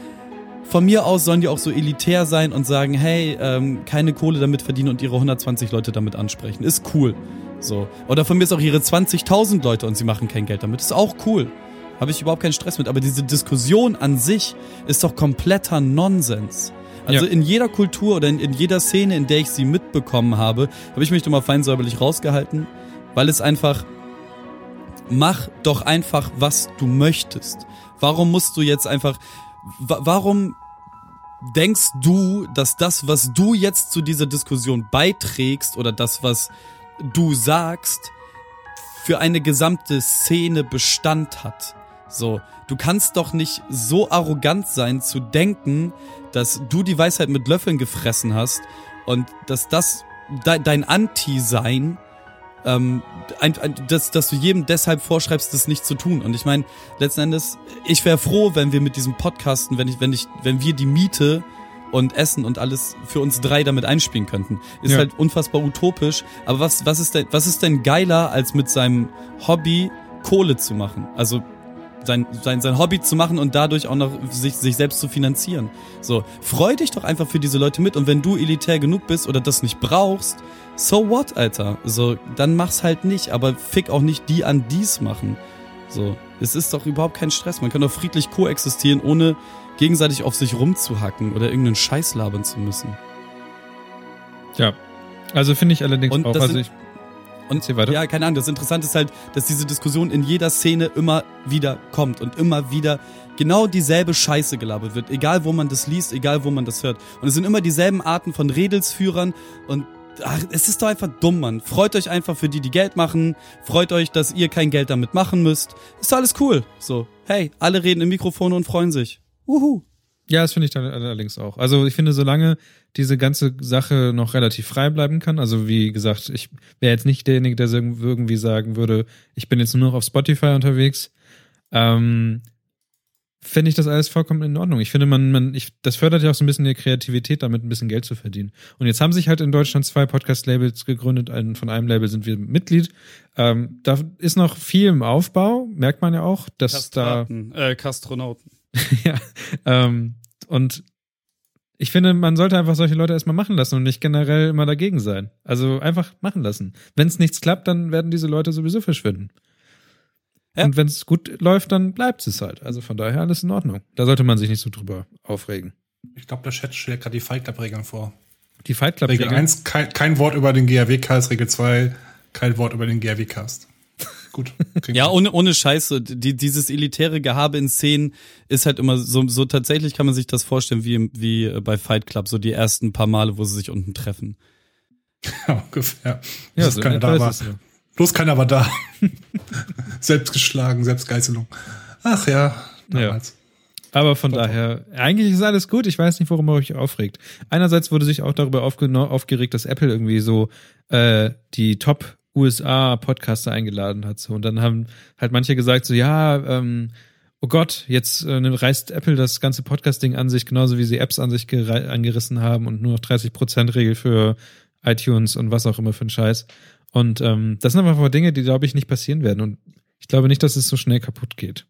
Von mir aus sollen die auch so elitär sein und sagen, hey, ähm, keine Kohle damit verdienen und ihre 120 Leute damit ansprechen. Ist cool. So. Oder von mir ist auch ihre 20.000 Leute und sie machen kein Geld damit. Ist auch cool. Habe ich überhaupt keinen Stress mit. Aber diese Diskussion an sich ist doch kompletter Nonsens. Also Ja. in jeder Kultur oder in, in jeder Szene, in der ich sie mitbekommen habe, habe ich mich doch mal fein säuberlich rausgehalten, weil es einfach, mach doch einfach, was du möchtest. Warum musst du jetzt einfach, wa warum denkst du, dass das, was du jetzt zu dieser Diskussion beiträgst oder das, was du sagst, für eine gesamte Szene Bestand hat? So, du kannst doch nicht so arrogant sein zu denken, dass du die Weisheit mit Löffeln gefressen hast und dass das de dein Anti-Sein ähm, ein, ein, dass, dass du jedem deshalb vorschreibst, das nicht zu tun. Und ich meine, letzten Endes, ich wäre froh, wenn wir mit diesem Podcasten, wenn ich, wenn ich, wenn wir die Miete und Essen und alles für uns drei damit einspielen könnten. Ist Ja. halt unfassbar utopisch. Aber was, was ist denn, was ist denn geiler, als mit seinem Hobby Kohle zu machen? Also sein, sein, sein Hobby zu machen und dadurch auch noch sich, sich selbst zu finanzieren. So, freu dich doch einfach für diese Leute mit und wenn du elitär genug bist oder das nicht brauchst, so what, Alter? So, dann mach's halt nicht, aber fick auch nicht die an dies machen. So, es ist doch überhaupt kein Stress. Man kann doch friedlich koexistieren, ohne gegenseitig auf sich rumzuhacken oder irgendeinen Scheiß labern zu müssen. Ja. Also finde ich allerdings Und auch. Also ich, Und Erzähl weiter. ja, keine Ahnung, das Interessante ist halt, dass diese Diskussion in jeder Szene immer wieder kommt und immer wieder genau dieselbe Scheiße gelabert wird. Egal, wo man das liest, egal, wo man das hört. Und es sind immer dieselben Arten von Redelsführern und ach, es ist doch einfach dumm, Mann. Freut euch einfach für die, die Geld machen. Freut euch, dass ihr kein Geld damit machen müsst. Ist alles cool. So, hey, alle reden im Mikrofon und freuen sich. Uhu. Ja, das finde ich dann allerdings auch. Also ich finde, solange diese ganze Sache noch relativ frei bleiben kann, also wie gesagt, ich wäre jetzt nicht derjenige, der irgendwie sagen würde, ich bin jetzt nur noch auf Spotify unterwegs ähm, fände ich das alles vollkommen in Ordnung. Ich finde, man, man, ich, das fördert ja auch so ein bisschen die Kreativität, damit ein bisschen Geld zu verdienen. Und jetzt haben sich halt in Deutschland zwei Podcast-Labels gegründet. Ein, von einem Label sind wir Mitglied. Ähm, da ist noch viel im Aufbau, merkt man ja auch, dass Kastraten, äh, Kastronauten. ja, ähm, und ich finde, man sollte einfach solche Leute erstmal machen lassen und nicht generell immer dagegen sein. Also einfach machen lassen. Wenn es nichts klappt, dann werden diese Leute sowieso verschwinden. Ja. Und wenn es gut läuft, dann bleibt es halt. Also von daher alles in Ordnung. Da sollte man sich nicht so drüber aufregen. Ich glaube, der Chat stellt gerade die Fight Club-Regeln vor. Die Fight Club Regel Regeln. 1, kein, kein Wort über den GRW-Cast. Regel 2, kein Wort über den GRW-Cast. Gut. Ja, ohne, ohne Scheiße. Die, dieses elitäre Gehabe in Szenen ist halt immer so, so tatsächlich kann man sich das vorstellen wie, wie bei Fight Club, so die ersten paar Male, wo sie sich unten treffen. Ja, ungefähr. Ja, Bloß so keiner in da war. Bloß keiner war da. selbst geschlagen, Selbstgeißelung. Ach ja, damals. Aber von Doch, daher, eigentlich ist alles gut. Ich weiß nicht, worum ihr euch aufregt. Einerseits wurde sich auch darüber aufgeregt, dass Apple irgendwie so äh, die Top USA-Podcaster eingeladen hat. So. Und dann haben halt manche gesagt, so ja, ähm, oh Gott, jetzt äh, reißt Apple das ganze Podcast-Ding an sich, genauso wie sie Apps an sich angerissen haben und nur noch 30%-Regel für iTunes und was auch immer für ein Scheiß. Und ähm, das sind einfach Dinge, die, glaube ich, nicht passieren werden. Und ich glaube nicht, dass es so schnell kaputt geht.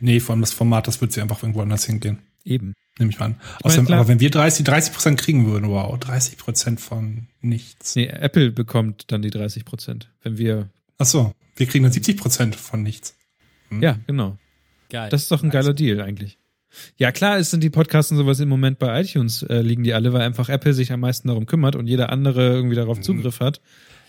Nee, vor allem das Format, das wird sie einfach irgendwo anders hingehen. Eben. Nehme ich mal an. Außerdem, klar. aber wenn wir 30, 30 Prozent kriegen würden, wow, 30 Prozent von nichts. Nee, Apple bekommt dann die 30 Prozent. Wenn wir. Ach so, wir kriegen dann 70 Prozent von nichts. Hm. Ja, genau. Geil. Das ist doch ein geiler Deal eigentlich. Ja, klar, es sind die Podcasts und sowas im Moment bei iTunes äh, liegen die alle, weil einfach Apple sich am meisten darum kümmert und jeder andere irgendwie Mhm. darauf Zugriff hat.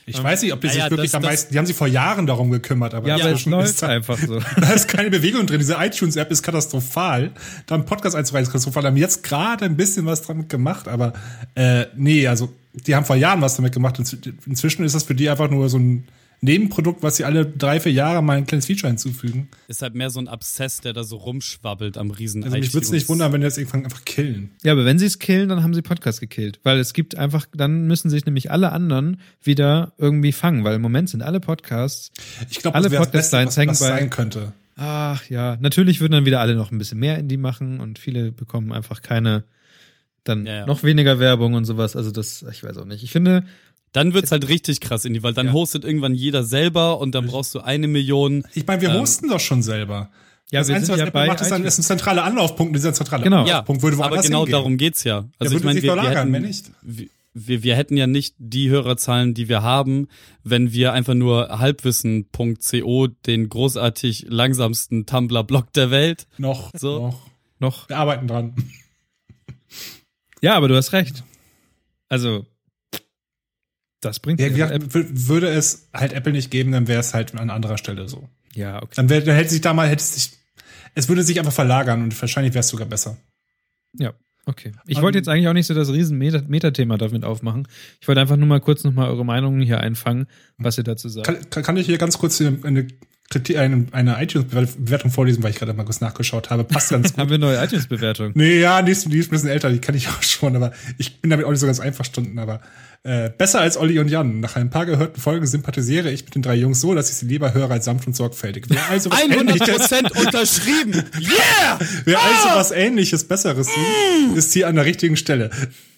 Ich weiß nicht, ob die sich ja, wirklich das- am meisten, die haben sich vor Jahren darum gekümmert, aber Ja, aber inzwischen läuft ist da, einfach so. da ist keine Bewegung drin. Diese iTunes-App ist katastrophal. Da ein Podcast einzureichen ist katastrophal. Da haben jetzt gerade ein bisschen was damit gemacht, aber äh, nee, also die haben vor Jahren was damit gemacht. Inzw- Inzwischen ist das für die einfach nur so ein Nebenprodukt, was sie alle drei, vier Jahre mal ein kleines Feature hinzufügen. ist halt mehr so ein Abszess, der da so rumschwabbelt am riesen Also mich würde es nicht wundern, wenn die jetzt irgendwann einfach killen. Ja, aber wenn sie es killen, dann haben sie Podcast gekillt. Weil es gibt einfach, dann müssen sich nämlich alle anderen wieder irgendwie fangen, weil im Moment sind alle Podcasts. Ich glaube, Alle das wäre das Podcast Beste, Lines was, hängen was bei- sein könnte. Ach ja, natürlich würden dann wieder alle noch ein bisschen mehr Indie machen und viele bekommen einfach keine, dann Ja, ja. noch weniger Werbung und sowas. Also das, ich weiß auch nicht. Ich finde, Dann wird's halt richtig krass, Indie, weil dann Ja. hostet irgendwann jeder selber und dann brauchst du eine Million. Ich meine, wir Ähm, hosten doch schon selber. ja, das wir Einzige, sind was ja Apple bei macht, ist, dann, ist ein zentraler Anlaufpunkt. Und dieser zentrale Genau. Ja, Anlaufpunkt würde aber woanders genau hingehen. darum geht's ja. Also würde ich meine, wir, wir, verlagern, hätten, nicht. wir, wir hätten ja nicht die Hörerzahlen, die wir haben, wenn wir einfach nur halbwissen.co, den großartig langsamsten Tumblr-Blog der Welt. Noch, So. noch. noch. Wir arbeiten dran. Ja, aber du hast recht. Also, das bringt Ja, gesagt, wür- würde es halt Apple nicht geben, dann wäre es halt an anderer Stelle so. ja, okay. Dann, wär, dann hätte sich da mal, hätte es sich, es würde sich einfach verlagern und wahrscheinlich wäre es sogar besser. Ja, okay. Ich Ähm, wollte jetzt eigentlich auch nicht so das riesen Meta- Metathema damit aufmachen. Ich wollte einfach nur mal kurz nochmal eure Meinungen hier einfangen, was ihr dazu sagt. Kann, kann, ich hier ganz kurz eine, eine, Kritik- eine, eine iTunes-Bewertung vorlesen, weil ich gerade mal kurz nachgeschaut habe. Passt ganz gut. Haben wir neue iTunes-Bewertung? Nee, ja, die ist, die ist ein bisschen älter, die kann ich auch schon, aber ich bin damit auch nicht so ganz einverstanden. Aber äh, besser als Olli und Jan. Nach ein paar gehörten Folgen sympathisiere ich mit den drei Jungs so, dass ich sie lieber höre als sanft und sorgfältig. Wer also was 100 ähnliches, Prozent unterschrieben. Yeah! wer also was ähnliches, besseres sucht, ist hier an der richtigen Stelle.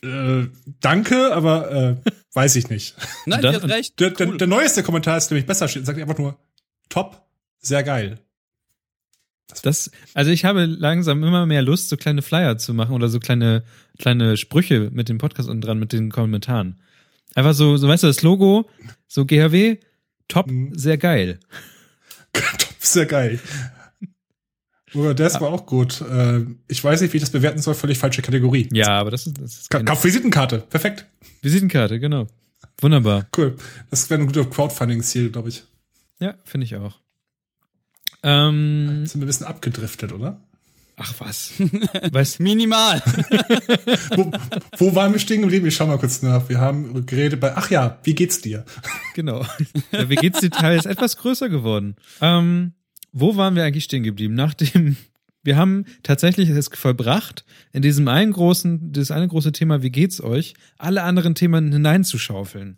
Äh, danke, aber äh, weiß ich nicht. Nein, die hat recht. Der, der, Cool. der neueste Kommentar ist nämlich besser, steht, sagt einfach nur top, sehr geil. Das, also ich habe langsam immer mehr Lust, so kleine Flyer zu machen oder so kleine, kleine Sprüche mit dem Podcast unten dran, mit den Kommentaren. Einfach so, so weißt du, das Logo, so GHW, top, Mhm. sehr geil. top, sehr geil. Oder das war auch gut. Äh, ich weiß nicht, wie ich das bewerten soll, völlig falsche Kategorie. Ja, aber das ist, das ist keine Kauf Visitenkarte, perfekt. Visitenkarte, genau. Wunderbar. Cool. Das wäre ein guter Crowdfunding-Ziel, glaube ich. Ja, finde ich auch. Ähm, Sind wir ein bisschen abgedriftet, oder? Ach was. weißt, Minimal. wo, wo waren wir stehen geblieben? Ich schau mal kurz nach. Wir haben geredet bei, ach ja, wie geht's dir? Genau. Der WG-Detail ist etwas größer geworden. Ähm, wo waren wir eigentlich stehen geblieben? Nachdem wir haben tatsächlich es vollbracht, in diesem einen großen, das eine große Thema, wie geht's euch, alle anderen Themen hineinzuschaufeln.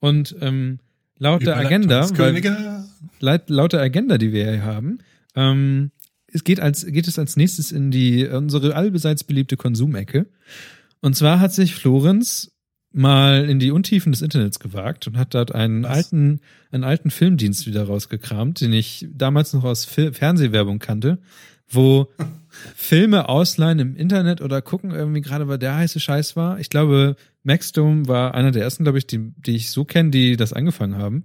Und ähm, laut der Agenda, weil, laut, laut der Agenda, die wir hier haben, Ähm, es geht, als, geht es als nächstes in die unsere allbeseits beliebte Konsumecke. Und zwar hat sich Florenz mal in die Untiefen des Internets gewagt und hat dort einen Was? alten, einen alten Filmdienst wieder rausgekramt, den ich damals noch aus Fil Fernsehwerbung kannte, wo Filme ausleihen im Internet oder gucken irgendwie gerade, weil der heiße Scheiß war. Ich glaube, Maxdome war einer der ersten, glaube ich, die, die ich so kenne, die das angefangen haben.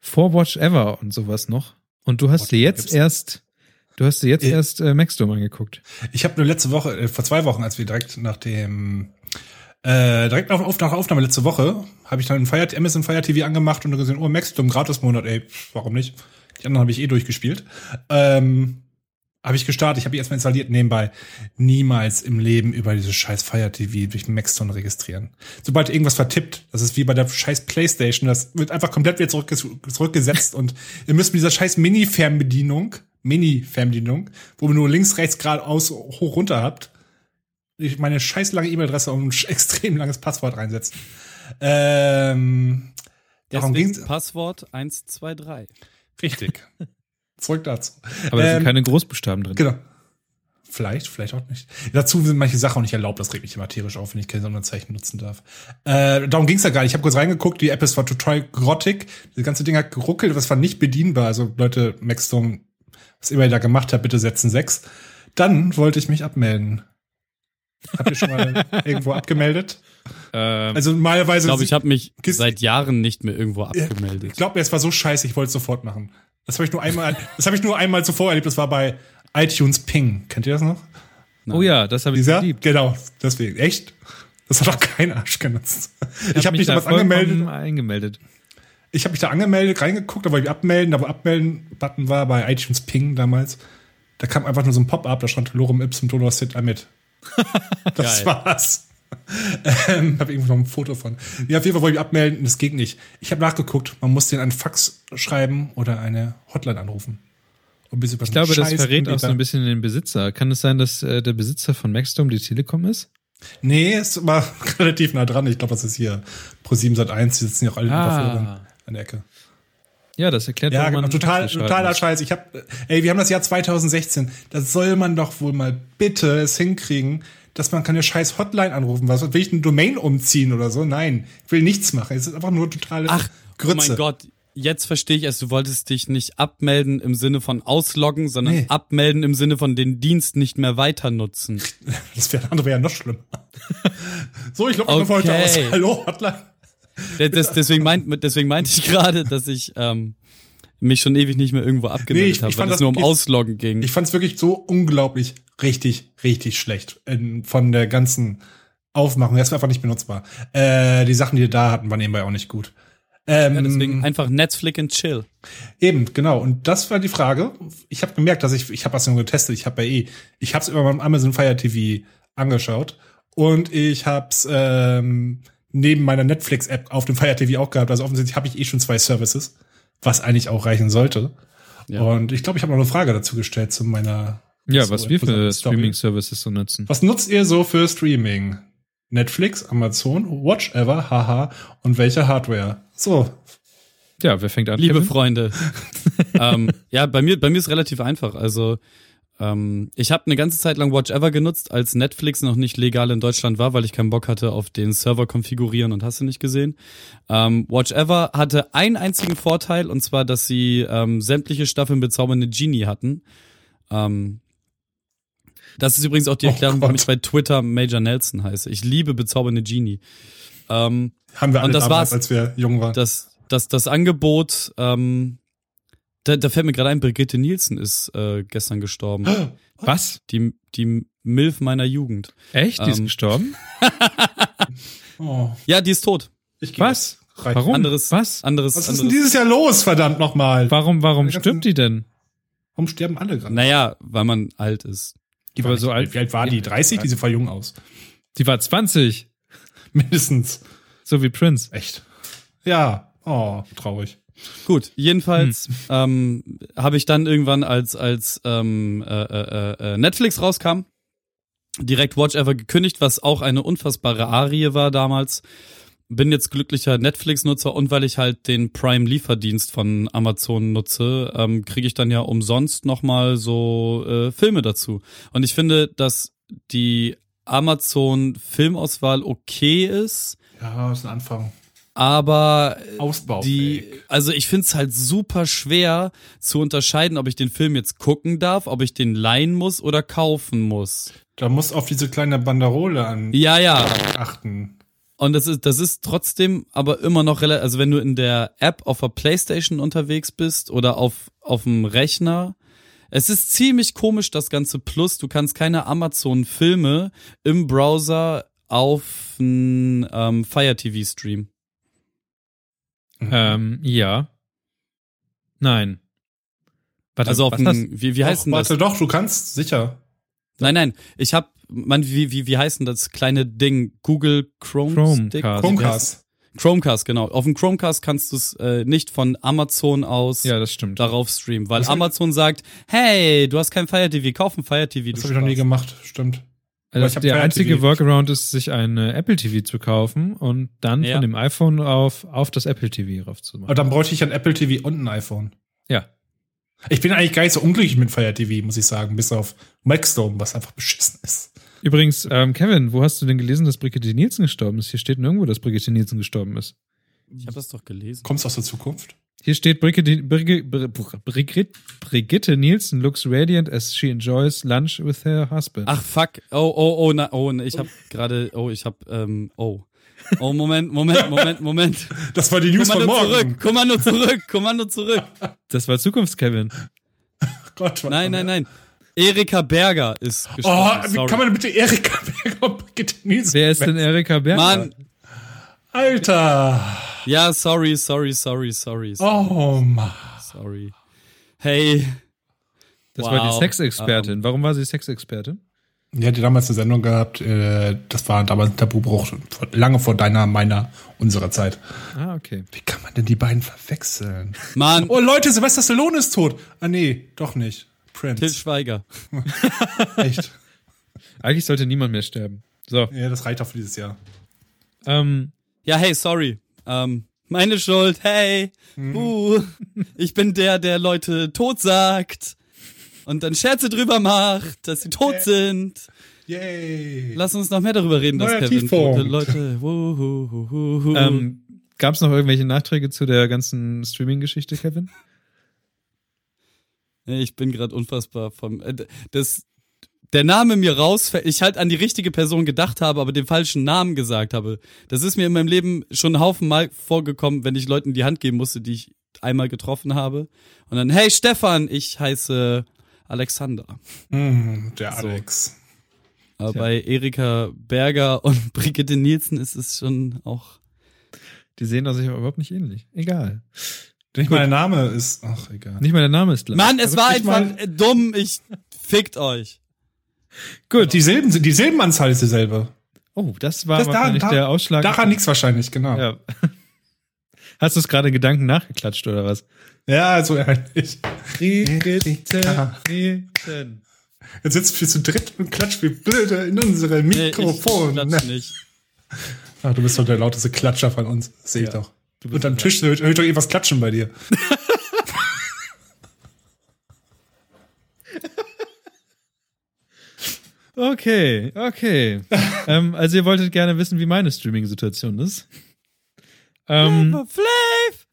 For Watch Ever und sowas noch. Und du hast dir jetzt erst, du hast dir jetzt Äh, erst äh, Maxdome angeguckt. Ich habe nur letzte Woche, äh, vor zwei Wochen, als wir direkt nach dem äh, direkt auf, auf nach Aufnahme letzte Woche, habe ich dann Fire, Amazon Fire TV angemacht und dann gesehen, oh, Maxdom, Gratis-Monat, ey, warum nicht? Die anderen habe ich eh durchgespielt. Ähm, habe ich gestartet, ich habe die erstmal installiert nebenbei. Niemals im Leben über diese scheiß Fire TV durch Maxdom registrieren. Sobald irgendwas vertippt, das ist wie bei der scheiß Playstation, das wird einfach komplett wieder zurück, zurückgesetzt und ihr müsst mit dieser scheiß Mini-Fernbedienung, Mini-Fernbedienung, wo ihr nur links, rechts, geradeaus, hoch, runter habt, ich meine scheiß lange E-Mail-Adresse und ein extrem langes Passwort reinsetzen. Ähm, darum Deswegen ging's. Passwort 123. Richtig. Zurück dazu. Aber da sind Ähm, keine Großbuchstaben drin. Genau. Vielleicht, vielleicht auch nicht. Dazu sind manche Sachen auch nicht erlaubt. Das regt mich immer tierisch auf, wenn ich keine Sonderzeichen nutzen darf. Äh, darum ging's ja gar nicht. Ich habe kurz reingeguckt. Die App ist war total grottig. Das ganze Ding hat geruckelt. Das war nicht bedienbar. Also Leute, Maxstorm, was immer ihr da gemacht habt, bitte setzen sechs. Dann wollte ich mich abmelden. Habt ihr schon mal irgendwo abgemeldet? Ähm, Also normalerweise. Ich glaube, ich habe mich seit Jahren nicht mehr irgendwo abgemeldet. Ich glaube, es war so scheiße, ich wollte es sofort machen. Das habe ich nur einmal, das habe ich nur einmal zuvor erlebt. Das war bei iTunes Ping. Kennt ihr das noch? oh ja, das habe ich Dieser? geliebt. Genau, deswegen. Echt? Das hat doch kein Arsch genutzt. Ich habe mich da damals angemeldet. vollkommen eingemeldet. Ich habe mich da angemeldet, reingeguckt, da wollte ich abmelden, da wo Abmelden-Button war bei iTunes Ping damals. Da kam einfach nur so ein Pop-up, da stand Lorem Ipsum Dolor Sit mit. Das war's. Ähm, habe irgendwo noch ein Foto von. Ja, auf jeden Fall wollte ich abmelden das ging nicht. Ich habe nachgeguckt, man muss den einen Fax schreiben oder eine Hotline anrufen. Ich glaube, das verrät auch so ein bisschen den Besitzer. Kann es sein, dass äh, der Besitzer von Maxdome die Telekom ist? Nee, ist war relativ nah dran. Ich glaube, das ist hier Pro 7 Sat 1, die sitzen ja auch alle Ah. an der Ecke. Ja, das erklärt, Ja, warum genau, man total, totaler muss. Scheiß. Ich hab, ey, wir haben das Jahr 2016. Da soll man doch wohl mal bitte es hinkriegen, dass man keine scheiß Hotline anrufen. Was will ich eine Domain umziehen oder so? Nein, ich will nichts machen. Es ist einfach nur totale Ach, Grütze. oh mein Gott. Jetzt verstehe ich es, du wolltest dich nicht abmelden im Sinne von ausloggen, sondern Nee. abmelden im Sinne von den Dienst nicht mehr weiter nutzen. Das wäre andere wäre ja noch schlimmer. so, ich logge okay. von heute aus. Hallo, Hotline. Das, deswegen, meint, deswegen meinte ich gerade, dass ich ähm, mich schon ewig nicht mehr irgendwo Nee, abgemeldet ich- habe, ich weil es nur um Ausloggen ging. Ich fand es wirklich so unglaublich richtig, richtig schlecht in, von der ganzen Aufmachung. Das war einfach nicht benutzbar. Äh, die Sachen, die wir da hatten, waren nebenbei auch nicht gut. Ähm, ja, deswegen einfach Netflix and chill. Eben, genau. Und das war die Frage. Ich habe gemerkt, dass ich, ich habe das nur getestet. Ich habe bei eh, ich habe es über meinem Amazon Fire TV angeschaut und ich habe es ähm, neben meiner Netflix-App auf dem Fire TV auch gehabt. Also offensichtlich habe ich eh schon zwei Services, was eigentlich auch reichen sollte. Ja. Und ich glaube, ich habe noch eine Frage dazu gestellt zu meiner. Ja, zu was wir für. Streaming-Services so nutzen. Was nutzt ihr so für Streaming? Netflix, Amazon, Watch Ever, haha. Und welche Hardware? So, Ja, wer fängt an? Liebe Kevin? Freunde. ähm, ja, bei mir, bei mir ist relativ einfach. Also ähm, ich habe eine ganze Zeit lang Watch Ever genutzt, als Netflix noch nicht legal in Deutschland war, weil ich keinen Bock hatte auf den Server konfigurieren und hast du nicht gesehen. Ähm, Watch Ever hatte einen einzigen Vorteil und zwar, dass sie ähm, sämtliche Staffeln bezaubernde Genie hatten. Ähm, das ist übrigens auch die Oh Erklärung, warum Gott. ich bei Twitter Major Nelson heiße. Ich liebe bezaubernde Genie. Ähm, haben wir alle Und das damals, war's. als wir jung waren. das, das, das Angebot, ähm, da, da fällt mir gerade ein, Brigitte Nielsen ist äh, gestern gestorben. Was? Die, die Milf meiner Jugend. Echt? Die ist Ähm, gestorben? oh, Ja, die ist tot. ich Was? rein. Warum? Anderes, Was? anderes, Was ist denn anderes. dieses Jahr los, verdammt nochmal? Warum, warum stirbt die denn? Warum sterben alle gerade? Naja, weil man alt ist. Die aber war so so alt- alt. Wie alt war die? 30? Die sieht voll jung aus. Die war 20, Mindestens. so wie Prince. Echt. Ja. Oh, traurig. Gut, jedenfalls Hm. ähm, habe ich dann irgendwann, als als ähm, äh, äh, äh, Netflix rauskam, direkt Watch Ever gekündigt, was auch eine unfassbare Arie war damals. Bin jetzt glücklicher Netflix-Nutzer und weil ich halt den Prime-Lieferdienst von Amazon nutze, ähm, kriege ich dann ja umsonst nochmal so äh, Filme dazu. Und ich finde, dass die Amazon-Filmauswahl okay ist, Ja, ist ein Anfang. aber Ausbau. die, also ich finde es halt super schwer zu unterscheiden, ob ich den Film jetzt gucken darf, ob ich den leihen muss oder kaufen muss. Da muss auf diese kleine Banderole an Ja, ja. achten. Und das ist, das ist trotzdem aber immer noch relativ, also wenn du in der App auf der Playstation unterwegs bist oder auf, auf dem Rechner, es ist ziemlich komisch, das ganze Plus. Du kannst keine Amazon-Filme im Browser auf ein ähm, Fire TV streamen. Ähm, ja. Nein. Warte, Also auf ein, wie, wie heißt denn das? warte, doch, du kannst, sicher. Nein, nein, ich hab, man, wie, wie, wie heißt denn das kleine Ding? Google Chrome Stick? Chromecast. Chromecast. Chromecast, genau. Auf dem Chromecast kannst du es äh, nicht von Amazon aus Ja, das stimmt. darauf streamen, weil Das Amazon sagt, hey, du hast kein Fire TV, kauf ein Fire TV. Das du habe ich noch nie gemacht, stimmt. Aber Also der einzige TV. Workaround ist, sich eine Apple TV zu kaufen und dann Ja. von dem iPhone auf, auf das Apple TV raufzumachen. Aber dann bräuchte ich ein Apple TV und ein iPhone. Ja. Ich bin eigentlich gar nicht so unglücklich mit Fire TV, muss ich sagen, bis auf Maxdome, was einfach beschissen ist. Übrigens, ähm, Kevin, wo hast du denn gelesen, dass Brigitte Nielsen gestorben ist? Hier steht nirgendwo, dass Brigitte Nielsen gestorben ist. Ich habe das doch gelesen. Kommst du aus der Zukunft? Hier steht Brigitte, Brigitte, Brigitte, Brigitte Nielsen looks radiant as she enjoys lunch with her husband. Ach fuck. Oh, oh, oh, na, oh, ich habe gerade, oh, ich habe, ähm, oh. Oh, Moment, Moment, Moment, Moment. Das war die News von Kommando morgen. zurück, Kommando zurück, Kommando zurück. Das war Zukunfts-Kevin. Gott, was Nein, nein, nein. Erika Berger ist Oh, gestorben. wie Sorry. kann man bitte Erika Berger Nielsen Wer ist denn Erika Berger? Mann, Alter. ja, sorry, sorry, sorry, sorry, Oh, Mann. sorry. Hey, Das war die Wow. Sexexpertin. Warum war sie Sexexpertin? Die hatte damals eine Sendung gehabt, äh, das war damals ein Tabubruch, lange vor deiner, meiner, unserer Zeit. Ah, okay. Wie kann man denn die beiden verwechseln? Mann, Oh Leute, Sylvester Stallone ist tot. Ah nee, doch nicht. Til Prince. Schweiger. Echt. Eigentlich sollte niemand mehr sterben. So. Ja, das reicht auch für dieses Jahr. Ähm, Ja, hey, sorry. Ähm, meine Schuld, hey. Mhm. Uh, ich bin der, der Leute tot sagt. Und dann Scherze drüber macht, dass sie tot sind. Yay. Lass uns noch mehr darüber reden, dass Neuer Kevin Tiefpunkt. tote Leute. Wuhuhuhuhu. ähm, Gab es noch irgendwelche Nachträge zu der ganzen Streaming-Geschichte, Kevin? Ich bin gerade unfassbar vom äh, das der Name mir rausfällt, ich halt an die richtige Person gedacht habe, aber den falschen Namen gesagt habe. Das ist mir in meinem Leben schon einen Haufen Mal vorgekommen, wenn ich Leuten die Hand geben musste, die ich einmal getroffen habe. Und dann, hey Stefan, ich heiße Alexander. Hm, der So. Alex. Aber Tja. bei Erika Berger und Brigitte Nielsen ist es schon auch. Die sehen sich aber überhaupt nicht ähnlich. Egal. Nicht mal der Name ist, ach, egal. Nicht mal der Name ist gleich. Mann, es Also war einfach äh, dumm, ich fickt euch. Gut. Die Silben, sind- die Silbenanzahl ist dieselbe. Oh, das war Das da- wahrscheinlich da- der Ausschlag. Daran liegt's wahrscheinlich, genau. Ja. Hast du es gerade Gedanken nachgeklatscht oder was? So ähnlich. Nielsen. Jetzt sitzen wir zu dritt und klatschen wie blöde in unsere Nee, ich Mikrofone. klatsch nicht. Ach, du bist doch der lauteste Klatscher von uns. Das Sehe ich Ja. doch. Und am Tisch hört, hört doch eh was klatschen bei dir. Okay, okay. ähm, also ihr wolltet gerne wissen, wie meine Streaming-Situation ist. Ähm, Flav!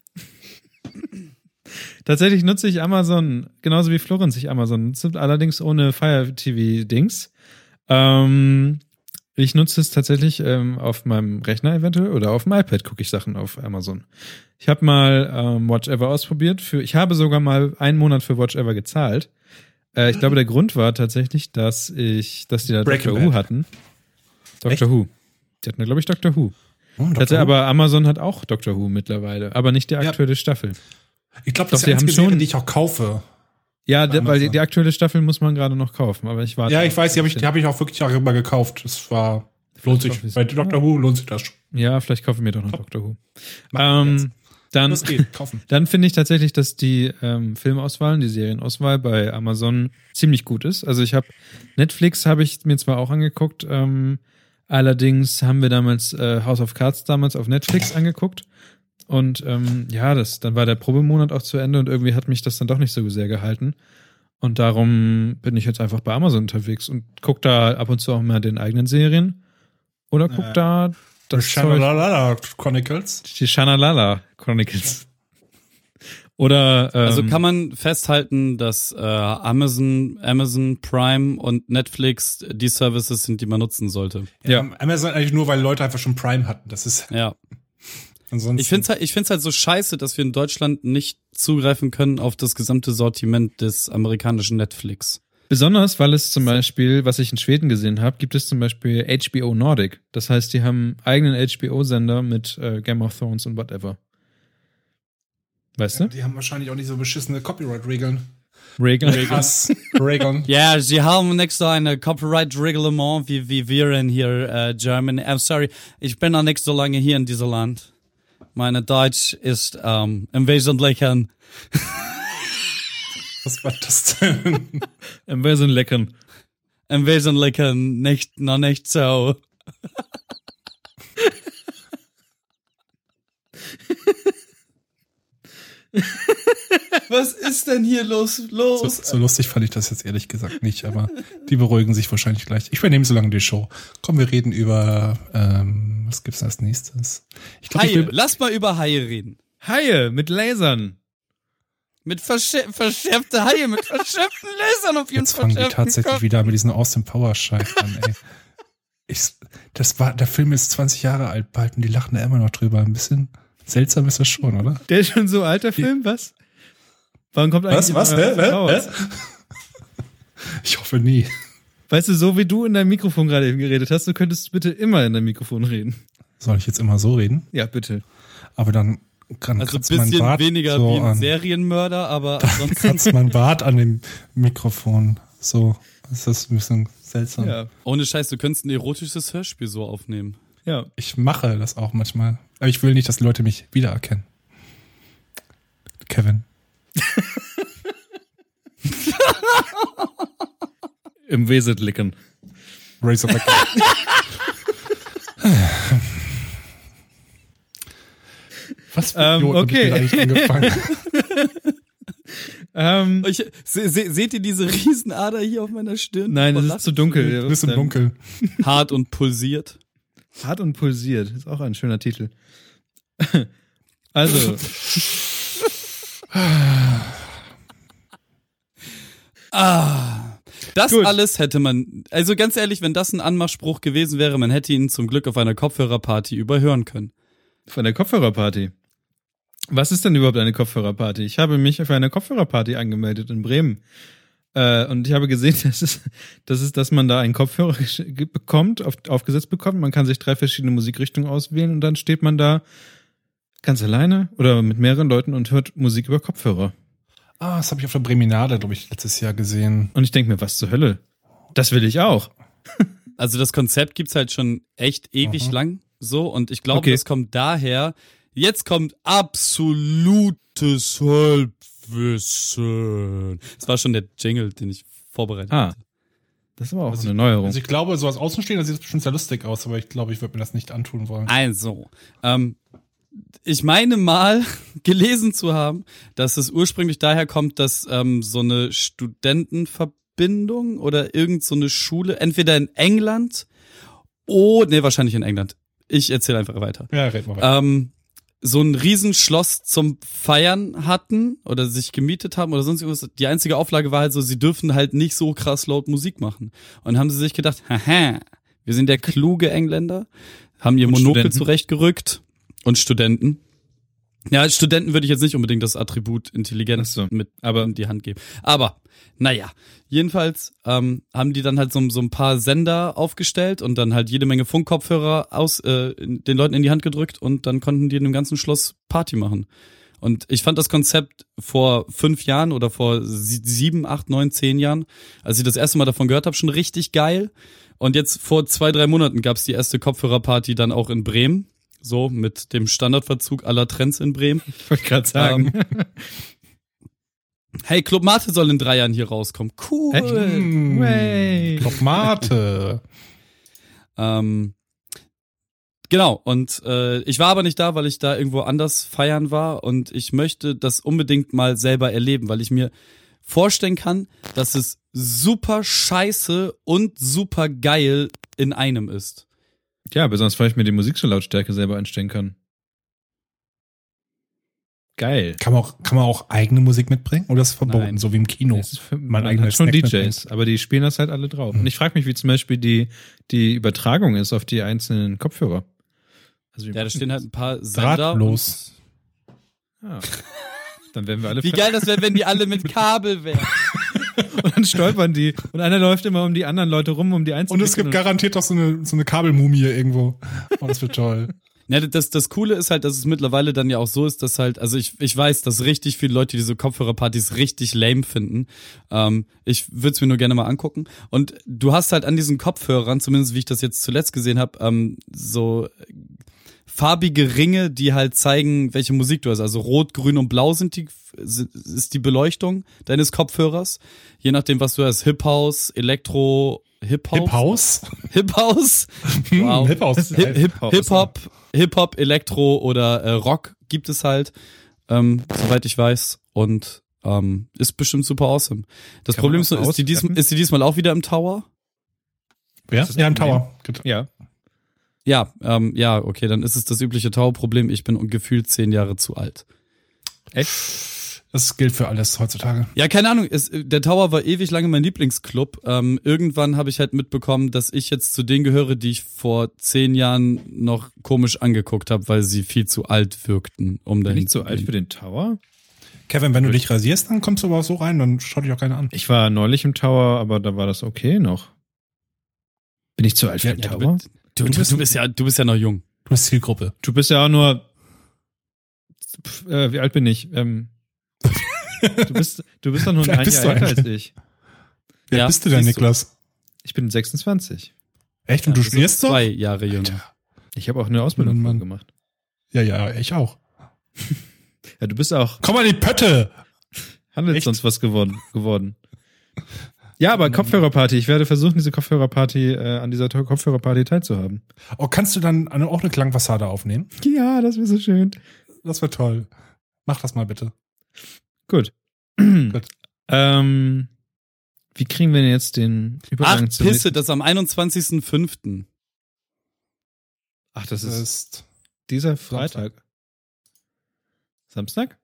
Tatsächlich nutze ich Amazon, genauso wie Florenz sich Amazon nutzt, allerdings ohne Fire TV-Dings. Ähm, ich nutze es tatsächlich ähm, auf meinem Rechner eventuell oder auf dem iPad gucke ich Sachen auf Amazon. Ich habe mal ähm, Watch Ever ausprobiert. Für, ich habe sogar mal einen Monat für Watch Ever gezahlt. Äh, ich glaube, der Grund war tatsächlich, dass ich, dass die da Breaking Doctor Who hatten. Doctor Echt? Who. Die hatten, glaube ich, Doctor Who. Oh, Dr. Tatsächlich, Who. aber Amazon hat auch Doctor Who mittlerweile, aber nicht die aktuelle Staffel. Ich glaube, das ist die haben einzige schon- Serie, die ich auch kaufe. Ja, der, weil die, die aktuelle Staffel muss man gerade noch kaufen, aber ich warte. Ja, ich weiß, die habe ich, die hab ich auch wirklich auch immer gekauft. Das war, lohnt sich. Bei Dr. Who lohnt sich das schon. Ja, vielleicht kaufe ich mir doch noch Doctor Who. Wir Ähm, dann, geht, kaufen. dann finde ich tatsächlich, dass die ähm, Filmauswahl, die Serienauswahl bei Amazon ziemlich gut ist. Also ich habe Netflix habe ich mir zwar auch angeguckt, ähm, Allerdings haben wir damals äh, House of Cards damals auf Netflix angeguckt. Und ähm, ja, das, dann war der Probemonat auch zu Ende und irgendwie hat mich das dann doch nicht so sehr gehalten. Und darum bin ich jetzt einfach bei Amazon unterwegs und guck da ab und zu auch mal den eigenen Serien. Oder guck Ja. da das Shanalala Chronicles. die Shanalala Chronicles. Oder ähm, Also kann man festhalten, dass äh, Amazon, Amazon Prime und Netflix die Services sind, die man nutzen sollte. Ja. Ja. Amazon eigentlich nur, weil Leute einfach schon Prime hatten. Das ist Ja. Ansonsten. Ich finde es halt, ich find's halt so scheiße, dass wir in Deutschland nicht zugreifen können auf das gesamte Sortiment des amerikanischen Netflix. Besonders, weil es zum Beispiel, was ich in Schweden gesehen habe, gibt es zum Beispiel HBO Nordic. Das heißt, die haben einen eigenen HBO-Sender mit äh, Game of Thrones und whatever. Weißt Ja, du? die haben wahrscheinlich auch nicht so beschissene Copyright-Regeln. Krass. Regeln. Ja, sie haben nicht so eine Copyright-Reglement wie, wie wir in hier äh, Germany. I'm sorry, ich bin noch nicht so lange hier in diesem Land. Meine Deutsch ist ähm, im Wesentlichen Was war das denn? Sind leckern. im Wesentlichen nicht noch nicht so. Was ist denn hier los? So, Los? so lustig fand ich das jetzt ehrlich gesagt nicht, aber die beruhigen sich wahrscheinlich gleich. Ich übernehme so lange die Show. Komm, wir reden über ähm, was gibt's als nächstes? Ich glaube, ich Haie. will, Lass mal über Haie reden. Haie mit Lasern. Mit verschä verschärfte Haie, mit verschärften Lasern auf jeden jetzt fangen die tatsächlich Kopf. wieder mit diesen Austin Power Scheiß an, ey. Ich, das war, der Film ist 20 Jahre alt bald und die lachen da immer noch drüber. Ein bisschen seltsam ist das schon, oder? Der ist schon so alter Film, was? Wann kommt eigentlich Was, was, hä, hä? Ich hoffe nie. Weißt du, so wie du in deinem Mikrofon gerade eben geredet hast, du könntest bitte immer in deinem Mikrofon reden. Soll ich jetzt immer so reden? Ja, bitte. Aber dann kann Also ein bisschen Bart weniger so wie ein an. Serienmörder, aber ansonsten. kratzt mein Bart an dem Mikrofon. So, das ist ein bisschen seltsam. Ja. Ohne Scheiß, du könntest ein erotisches Hörspiel so aufnehmen. Ja. Ich mache das auch manchmal. Aber ich will nicht, dass Leute mich wiedererkennen. Kevin. Im Wesentlichen. Razorback. Was für Ähm, Idioten okay. Ähm, Ich, se, se, seht ihr diese Riesenader hier auf meiner Stirn? nein, das Voll ist zu dunkel. Du bist im Dunkeln. Hart und pulsiert. Hart und pulsiert. Ist auch ein schöner Titel. Also, Ah. Das Gut. alles hätte man, also ganz ehrlich, wenn das ein Anmachspruch gewesen wäre, man hätte ihn zum Glück auf einer Kopfhörerparty überhören können. von der Kopfhörerparty. Was ist denn überhaupt eine Kopfhörerparty? Ich habe mich für eine Kopfhörerparty angemeldet in Bremen. Äh, und ich habe gesehen, dass es, dass es, dass man da einen Kopfhörer bekommt, auf, aufgesetzt bekommt. Man kann sich drei verschiedene Musikrichtungen auswählen und dann steht man da ganz alleine oder mit mehreren Leuten und hört Musik über Kopfhörer. Ah, das habe ich auf der Breminade, glaube ich, letztes Jahr gesehen. Und ich denke mir, was zur Hölle? Das will ich auch. Also das Konzept gibt's halt schon echt ewig Aha. lang so und ich glaube, Okay. das kommt daher, jetzt kommt absolutes Halbwissen. Das war schon der Jingle, den ich vorbereitet Ah. hatte. Das war auch Also eine ich- Neuerung. Also ich glaube, so als Außenstehender sieht das bestimmt sehr lustig aus, aber ich glaube, ich würde mir das nicht antun wollen. Also, ähm, ich meine mal gelesen zu haben, dass es ursprünglich daher kommt, dass ähm, so eine Studentenverbindung oder irgend so eine Schule, entweder in England, oh, nee, wahrscheinlich in England. Ich erzähle einfach weiter. Ja, red mal weiter. Ähm, so ein Riesenschloss zum Feiern hatten oder sich gemietet haben oder sonst irgendwas. Die einzige Auflage war halt so, sie dürfen halt nicht so krass laut Musik machen. Und haben sie sich gedacht, haha, wir sind der kluge Engländer, haben ihr Monokel zurechtgerückt und Studenten. Ja, als Studenten würde ich jetzt nicht unbedingt das Attribut Intelligenz so. mit Aber- in die Hand geben. Aber, naja, jedenfalls ähm, haben die dann halt so, so ein paar Sender aufgestellt und dann halt jede Menge Funkkopfhörer aus äh, den Leuten in die Hand gedrückt und dann konnten die in dem ganzen Schloss Party machen. Und ich fand das Konzept vor fünf Jahren oder vor sie- sieben, acht, neun, zehn Jahren, als ich das erste Mal davon gehört habe, schon richtig geil. Und jetzt vor zwei, drei Monaten gab's die erste Kopfhörerparty dann auch in Bremen. So, mit dem Standardverzug aller Trends in Bremen. Ich wollte gerade sagen. Ähm, Hey, Club Mate soll in drei Jahren hier rauskommen. Cool. Echt? Hm, Way. Club Mate. Ähm, Genau, und äh, ich war aber nicht da, weil ich da irgendwo anders feiern war und ich möchte das unbedingt mal selber erleben, weil ich mir vorstellen kann, dass es super scheiße und super geil in einem ist. Ja, besonders weil ich mir die Musiklautstärke selber einstellen kann. Geil. Kann man auch, kann man auch eigene Musik mitbringen oder ist es verboten, Nein. so wie im Kino? Das ist für, Mein man eigener hat schon Snack DJs, aber die spielen das halt alle drauf. Und ich frage mich, wie zum Beispiel die, die Übertragung ist auf die einzelnen Kopfhörer. Also Ja, da stehen halt ein paar Sender. Drahtlos. Ja. Dann werden wir alle Wie geil das wäre, wenn die alle mit Kabel wären. Und dann stolpern die und einer läuft immer um die anderen Leute rum, um die Und einzelnen. es gibt garantiert auch so eine, so eine Kabelmumie irgendwo. Oh, das wird toll. Ja, das, das Coole ist halt, dass es mittlerweile dann ja auch so ist, dass halt, also ich, ich weiß, dass richtig viele Leute diese Kopfhörerpartys richtig lame finden. Ähm, ich würde es mir nur gerne mal angucken. Und du hast halt an diesen Kopfhörern, zumindest wie ich das jetzt zuletzt gesehen habe, ähm, so farbige Ringe, die halt zeigen, welche Musik du hast. Also rot, grün und blau sind die, ist die Beleuchtung deines Kopfhörers. Je nachdem, was du hast. Hip House, Elektro, Hip House. Hip House? Hip House. Hm, Wow. Hip House. Hip, Hip. Hip Hop, Hip Hop, Elektro oder äh, Rock gibt es halt, ähm, soweit ich weiß. Und ähm, ist bestimmt super awesome. Das Kann Problem ist, ist die, diesmal, ist die diesmal auch wieder im Tower? Ja, ja, im? Tower. Ja. Ja, ähm, ja, okay, dann ist es das übliche Tower-Problem. Ich bin gefühlt zehn Jahre zu alt. Echt? Das gilt für alles heutzutage. Ja, keine Ahnung. Es, der Tower war ewig lange mein Lieblingsclub. Ähm, irgendwann habe ich halt mitbekommen, dass ich jetzt zu denen gehöre, die ich vor zehn Jahren noch komisch angeguckt habe, weil sie viel zu alt wirkten, um Bin dahin ich zu alt für den Tower? Kevin, wenn du dich rasierst, dann kommst du aber auch so rein, dann schaut dich auch keiner an. Ich war neulich im Tower, aber da war das okay noch. Bin ich zu alt für Ja, den Ja, du, Tower? bist, du, du, du, bist ja, du bist ja noch jung. Du bist Zielgruppe. Du bist ja auch nur. Pf, Äh, wie alt bin ich? Ähm, du bist, du bist doch nur ein Jahr älter als ich. Wer Ja, bist du denn, siehst du. Niklas? Ich bin 26. Echt? Und Ja, du studierst so? zwei Jahre jünger. Ich habe auch eine Ausbildung Mann, gemacht. Ja, ja, ich auch. Ja, du bist auch Komm mal in die Pötte! handelt Echt? sonst was geworden. geworden. Ja, aber Kopfhörerparty. Ich werde versuchen, diese Kopfhörerparty, äh, an dieser Kopfhörerparty teilzuhaben. Oh, kannst du dann auch eine Klangfassade aufnehmen? Ja, das wäre so schön. Das wäre toll. Mach das mal bitte. Gut. Gut. Ähm, wie kriegen wir denn jetzt den Ach, Übergang zum Pisse, nächsten- das ist am 21.05. Ach, das Das ist ist dieser Freitag. Samstag?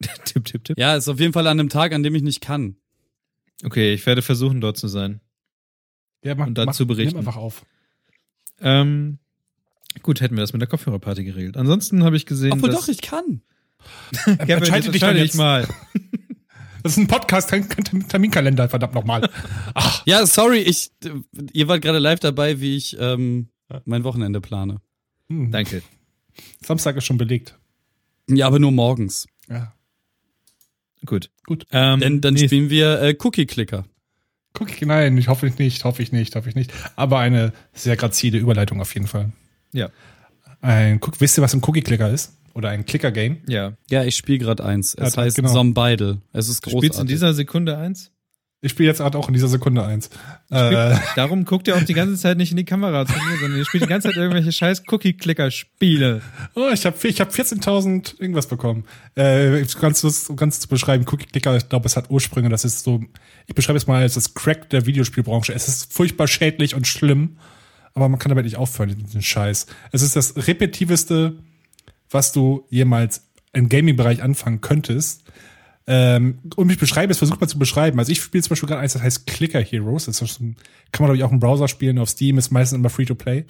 tipp, tipp, tipp. Ja, ist auf jeden Fall an einem Tag, an dem ich nicht kann. Okay, ich werde versuchen, dort zu sein. ja, mach, Und dazu mach, berichten. Nimm einfach auf. Ähm, gut, hätten wir das mit der Kopfhörerparty geregelt. Ansonsten habe ich gesehen, Obwohl dass doch, ich kann. Kevin, Entscheide jetzt dich entscheide dann mal. Das ist ein Podcast, kein, Terminkalender, verdammt nochmal. Ach, Ja, sorry, ich, ihr wart gerade live dabei, wie ich ähm, mein Wochenende plane. hm. Danke. Samstag ist schon belegt. Ja, aber nur morgens. Ja. Gut. Gut. Ähm, Denn dann nee, spielen wir äh, Cookie Clicker. Ich, nein, ich hoffe nicht, hoffe ich nicht, hoffe ich nicht. Aber eine sehr grazile Überleitung auf jeden Fall. Ja. Ein, wisst ihr, was ein Cookie-Clicker ist? Oder ein Clicker-Game? Ja. Ja, ich spiele gerade eins. Es Ja, heißt genau. Zombeidel. Es ist großartig. spielst in dieser Sekunde eins? Ich spiele jetzt gerade auch in dieser Sekunde eins. Äh, Darum guckt ihr auch die ganze Zeit nicht in die Kamera zu mir, sondern ihr spielt die ganze Zeit irgendwelche scheiß Cookie-Clicker-Spiele. oh, ich habe ich hab 14.000 irgendwas bekommen. Äh, ganz, ganz zu beschreiben, Cookie-Clicker, ich glaube, es hat Ursprünge, das ist so, ich beschreibe es mal als das Crack der Videospielbranche. Es ist furchtbar schädlich und schlimm, aber man kann damit nicht aufhören, diesen Scheiß. Es ist das repetitiveste, was du jemals im Gaming-Bereich anfangen könntest. Ähm, und ich beschreibe es, versuche mal zu beschreiben. Also ich spiele zum Beispiel gerade eins, das heißt Clicker Heroes. Das ist kann man, glaube ich, auch im Browser spielen, auf Steam, ist meistens immer free to play.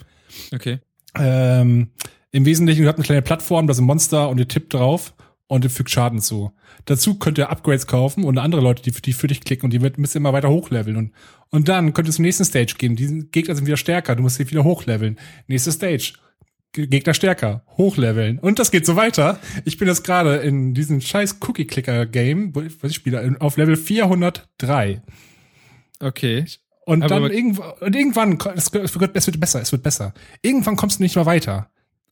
Okay. Ähm, Im Wesentlichen, ihr habt eine kleine Plattform, da sind Monster und ihr tippt drauf und ihr fügt Schaden zu. Dazu könnt ihr Upgrades kaufen und andere Leute, die, die für dich klicken und die wird, müsst ihr immer weiter hochleveln. Und, und dann könnt ihr zum nächsten Stage gehen. Die Gegner sind wieder stärker, du musst sie wieder hochleveln. Nächste Stage. Ge- Gegner stärker, hochleveln. Und das geht so weiter. Ich bin jetzt gerade in diesem scheiß Cookie-Clicker-Game, wo ich, was ich spiele, auf Level 403. Okay. Und Aber- dann irgendwann, und irgendwann, es wird, es wird besser, es wird besser. Irgendwann kommst du nicht mehr weiter.